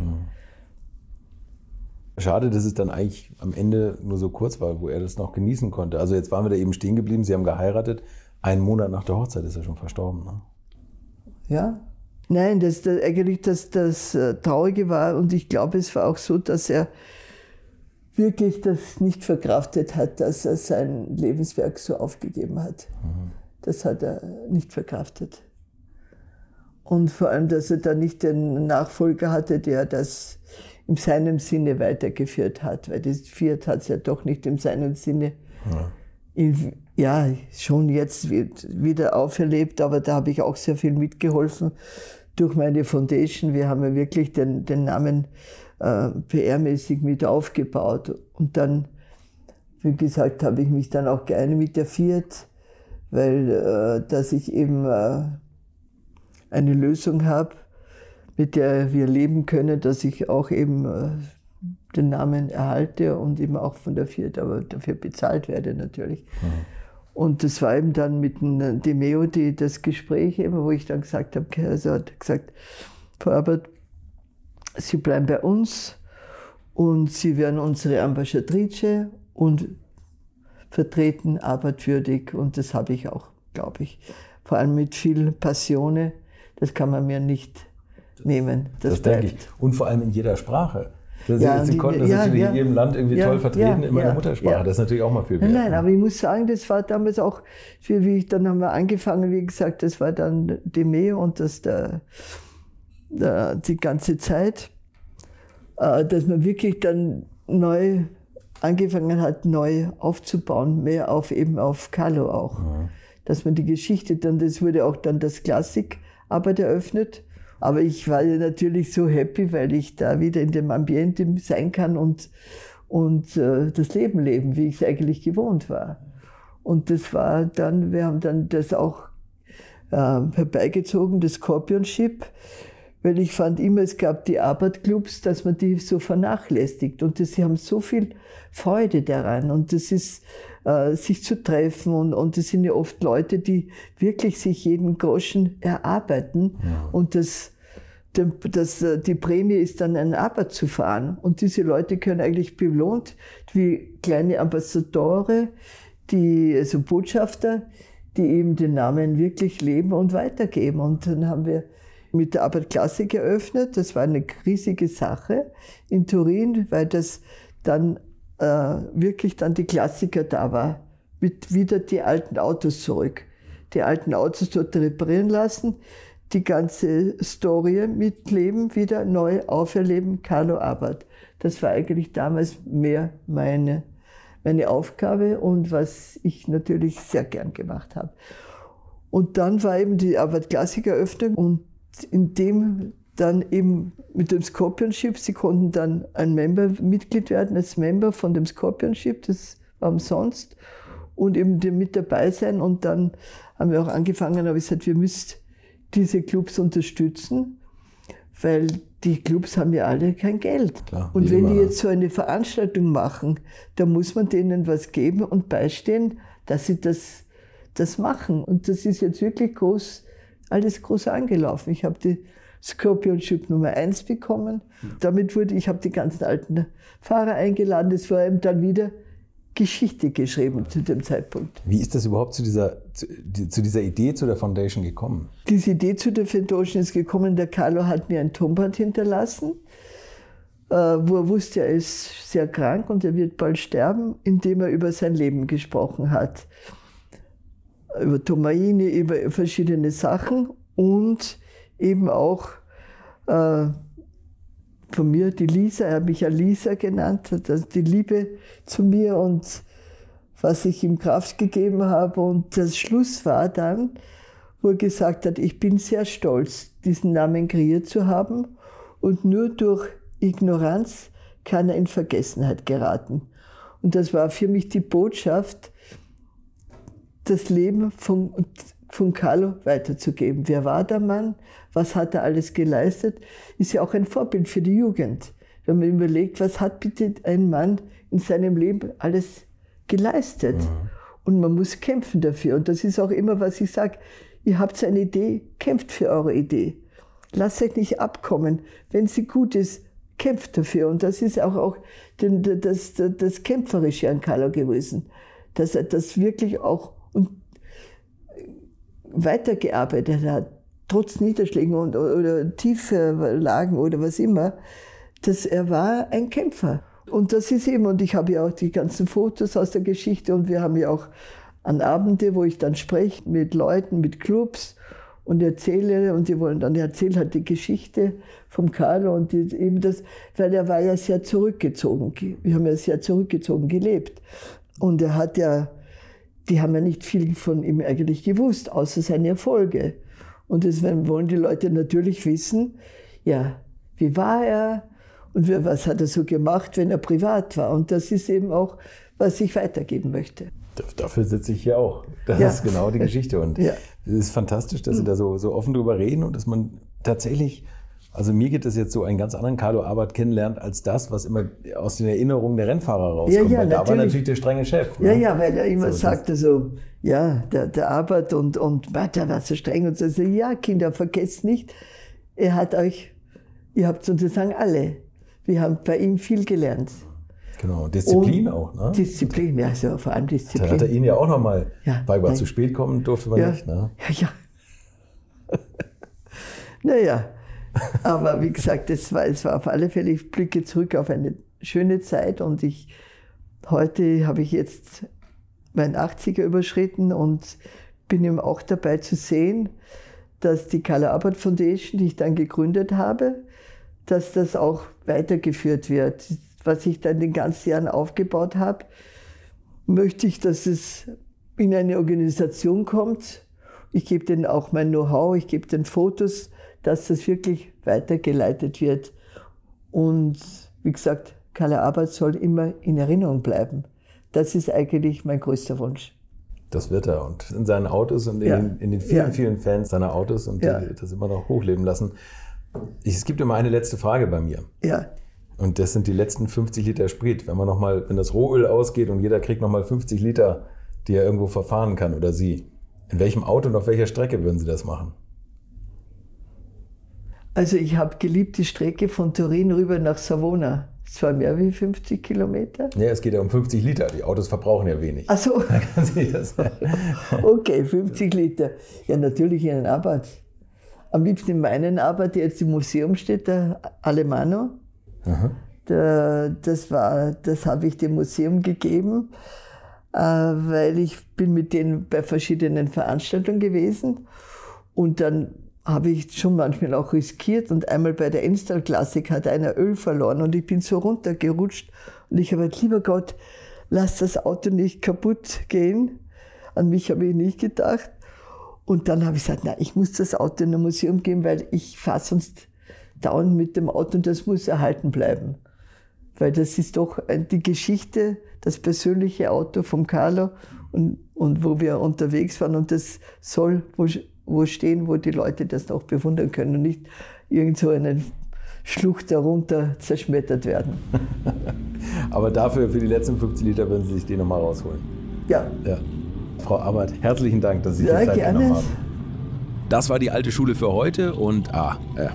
Schade, dass es dann eigentlich am Ende nur so kurz war, wo er das noch genießen konnte. Also jetzt waren wir da eben stehen geblieben, Sie haben geheiratet. Einen Monat nach der Hochzeit ist er schon verstorben. Ne? Ja. Nein, das, das eigentlich das, das äh, Traurige war und ich glaube, es war auch so, dass er wirklich das nicht verkraftet hat, dass er sein Lebenswerk so aufgegeben hat. Mhm. Das hat er nicht verkraftet. Und vor allem, dass er dann nicht den Nachfolger hatte, der das in seinem Sinne weitergeführt hat, weil das Fiat hat es ja doch nicht in seinem Sinne, ja, in, ja schon jetzt wieder auferlebt, aber da habe ich auch sehr viel mitgeholfen durch meine Foundation. Wir haben ja wirklich den, den Namen äh, PR-mäßig mit aufgebaut. Und dann, wie gesagt, habe ich mich dann auch geeinigt mit der Fiat, weil äh, dass ich eben äh, eine Lösung habe, mit der wir leben können, dass ich auch eben äh, den Namen erhalte und eben auch von der Fiat, aber dafür bezahlt werde natürlich. Mhm. Und das war eben dann mit dem Demeo die, das Gespräch, eben, wo ich dann gesagt habe, also hat gesagt, Frau Albert, Sie bleiben bei uns und Sie werden unsere Ambassadrice und vertreten, arbeitwürdig und das habe ich auch, glaube ich. Vor allem mit viel Passione, das kann man mir nicht nehmen. Das, das denke ich. Und vor allem in jeder Sprache. Das ja, Sie konnten das ja, natürlich ja, in jedem Land irgendwie toll vertreten in meiner Muttersprache. Das ist natürlich auch mal viel wert. Nein, aber ich muss sagen, das war damals auch, wie ich dann haben wir angefangen, wie gesagt, das war dann Demeo und das der, die ganze Zeit, äh, dass man wirklich dann neu angefangen hat, neu aufzubauen, mehr auf eben auf Carlo auch. Mhm. Dass man die Geschichte dann, das wurde auch dann das Klassikarbeit eröffnet aber ich war ja natürlich so happy, weil ich da wieder in dem Ambiente sein kann und, und äh, das Leben leben, wie ich es eigentlich gewohnt war. Und das war dann, wir haben dann das auch äh, herbeigezogen, das Scorpionship, weil ich fand immer, es gab die Arbeitclubs, dass man die so vernachlässigt. Und sie haben so viel Freude daran. Und das ist, äh, sich zu treffen. Und, und das sind ja oft Leute, die wirklich sich jeden Groschen erarbeiten. Ja. Und das, das, äh, die Prämie ist dann ein Aber zu fahren. Und diese Leute können eigentlich belohnt, wie kleine Ambassadore, die, also Botschafter, die eben den Namen wirklich leben und weitergeben. Und dann haben wir mit der Arbeit Klassik eröffnet. Das war eine riesige Sache in Turin, weil das dann äh, wirklich dann die Klassiker da war. Mit wieder die alten Autos zurück. Die alten Autos dort reparieren lassen, die ganze Story mitleben, wieder neu auferleben, Carlo Abbott. Das war eigentlich damals mehr meine, meine Aufgabe und was ich natürlich sehr gern gemacht habe. Und dann war eben die Abbott Klassikeröffnung und in dem dann eben mit dem Scorpionship, sie konnten dann ein Member, Mitglied werden als Member von dem Scorpionship, das war umsonst und eben mit dabei sein und dann haben wir auch angefangen, habe ich gesagt, wir müssen diese Clubs unterstützen, weil die Clubs haben ja alle kein Geld. Klar, und wenn die jetzt so eine Veranstaltung machen, dann muss man denen was geben und beistehen, dass sie das, das machen. Und das ist jetzt wirklich groß, alles groß angelaufen. Ich habe die Scorpionship Nummer 1 bekommen. Damit wurde, ich habe die ganzen alten Fahrer eingeladen. Es war eben dann wieder Geschichte geschrieben zu dem Zeitpunkt. Wie ist das überhaupt zu dieser, zu, zu, dieser Idee zu der Foundation gekommen? Diese Idee zu der Foundation ist gekommen, der Carlo hat mir ein Tonband hinterlassen, äh, wo er wusste, er ist sehr krank und er wird bald sterben, indem er über sein Leben gesprochen hat. Über Tomaini, über verschiedene Sachen und eben auch äh, von mir, die Lisa, er hat mich ja Lisa genannt, also die Liebe zu mir und was ich ihm Kraft gegeben habe. Und das Schluss war dann, wo er gesagt hat, ich bin sehr stolz, diesen Namen kreiert zu haben und nur durch Ignoranz kann er in Vergessenheit geraten. Und das war für mich die Botschaft, das Leben von, von Carlo weiterzugeben. Wer war der Mann? Was hat er alles geleistet? Ist ja auch ein Vorbild für die Jugend. Wenn man überlegt, was hat bitte ein Mann in seinem Leben alles geleistet? Mhm. Und man muss kämpfen dafür. Und das ist auch immer, was ich sage. Ihr habt eine Idee, kämpft für eure Idee. Lasst euch nicht abkommen. Wenn sie gut ist, kämpft dafür. Und das ist auch, auch das, das, das Kämpferische an Carlo gewesen. Dass er das wirklich auch weitergearbeitet hat, trotz Niederschlägen und, oder tiefe Lagen oder was immer, dass er war ein Kämpfer. Und das ist eben, und ich habe ja auch die ganzen Fotos aus der Geschichte und wir haben ja auch an Abende, wo ich dann spreche mit Leuten, mit Clubs und erzähle und die wollen dann erzählen halt die Geschichte vom Carlo und die, eben das, weil er war ja sehr zurückgezogen. Wir haben ja sehr zurückgezogen gelebt und er hat ja, die haben ja nicht viel von ihm eigentlich gewusst, außer seine Erfolge. Und deswegen wollen die Leute natürlich wissen, ja, wie war er und was hat er so gemacht, wenn er privat war. Und das ist eben auch, was ich weitergeben möchte. Dafür sitze ich hier auch. Das ja. ist genau die Geschichte. Und ja. es ist fantastisch, dass Sie da so, so offen drüber reden und dass man tatsächlich, also mir geht es jetzt so, einen ganz anderen Carlo Arbeit kennenlernt, als das, was immer aus den Erinnerungen der Rennfahrer rauskommt. Ja, ja, weil da war natürlich der strenge Chef. Ne? Ja, ja, weil er immer so, sagte so, ja, der, der Arbeit und, und der war so streng und so. Ja, Kinder, vergesst nicht, er hat euch, ihr habt sozusagen alle, wir haben bei ihm viel gelernt. Genau, Disziplin und auch. Ne? Disziplin, ja, so, vor allem Disziplin. Da hat er Ihnen ja auch nochmal ja, beigebracht. Zu spät kommen durfte man ja, nicht. Ne? Ja, ja. naja, aber wie gesagt, es war, es war auf alle Fälle, ich blicke zurück auf eine schöne Zeit und ich, heute habe ich jetzt meinen 80er überschritten und bin ihm auch dabei zu sehen, dass die Carla Abbott Foundation, die ich dann gegründet habe, dass das auch weitergeführt wird. Was ich dann den ganzen Jahren aufgebaut habe, möchte ich, dass es in eine Organisation kommt. Ich gebe denen auch mein Know-how, ich gebe den Fotos, dass das wirklich weitergeleitet wird. Und wie gesagt, Carla Arbeit soll immer in Erinnerung bleiben. Das ist eigentlich mein größter Wunsch. Das wird er. Und in seinen Autos und in, ja. den, in den, vielen, ja. vielen Fans seiner Autos und ja. die das immer noch hochleben lassen. Es gibt immer eine letzte Frage bei mir. Ja. Und das sind die letzten 50 Liter Sprit. Wenn man noch mal, wenn das Rohöl ausgeht und jeder kriegt nochmal 50 Liter, die er irgendwo verfahren kann oder sie. In welchem Auto und auf welcher Strecke würden Sie das machen? Also ich habe geliebt die Strecke von Turin rüber nach Savona. Es war mehr wie 50 Kilometer. Ja, es geht ja um 50 Liter. Die Autos verbrauchen ja wenig. Ach so. okay, 50 Liter. Ja, natürlich in einen Arbeit am liebsten in meinen Arbeit, die jetzt im Museum steht, der Alemano. Der, das war, das habe ich dem Museum gegeben, äh, weil ich bin mit denen bei verschiedenen Veranstaltungen gewesen und dann habe ich schon manchmal auch riskiert und einmal bei der Instal Klassik hat einer Öl verloren und ich bin so runtergerutscht und ich habe gesagt, lieber Gott, lass das Auto nicht kaputt gehen. An mich habe ich nicht gedacht. Und dann habe ich gesagt, na, ich muss das Auto in ein Museum geben, weil ich fahre sonst dauernd mit dem Auto und das muss erhalten bleiben. Weil das ist doch die Geschichte, das persönliche Auto vom Carlo und, und wo wir unterwegs waren und das soll wo, stehen, wo die Leute das noch bewundern können und nicht irgend so einen Schlucht darunter zerschmettert werden. Aber dafür, für die letzten 50 Liter, würden Sie sich die nochmal rausholen. Ja. ja. Frau Abbott, herzlichen Dank, dass Sie ja, die Zeit gerne. genommen haben. Das war die alte Schule für heute und ah, äh,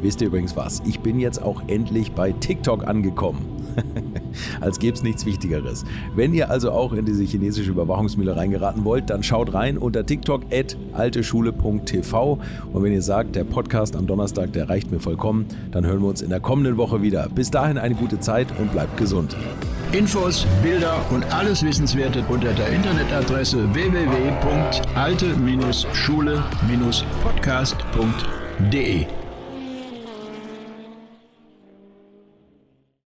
wisst ihr übrigens was? Ich bin jetzt auch endlich bei TikTok angekommen. Als gäbe es nichts Wichtigeres. Wenn ihr also auch in diese chinesische Überwachungsmühle reingeraten wollt, dann schaut rein unter TikTok at alteschule.tv. Und wenn ihr sagt, der Podcast am Donnerstag, der reicht mir vollkommen, dann hören wir uns in der kommenden Woche wieder. Bis dahin eine gute Zeit und bleibt gesund. Infos, Bilder und alles Wissenswerte unter der Internetadresse www.alte-schule-podcast.de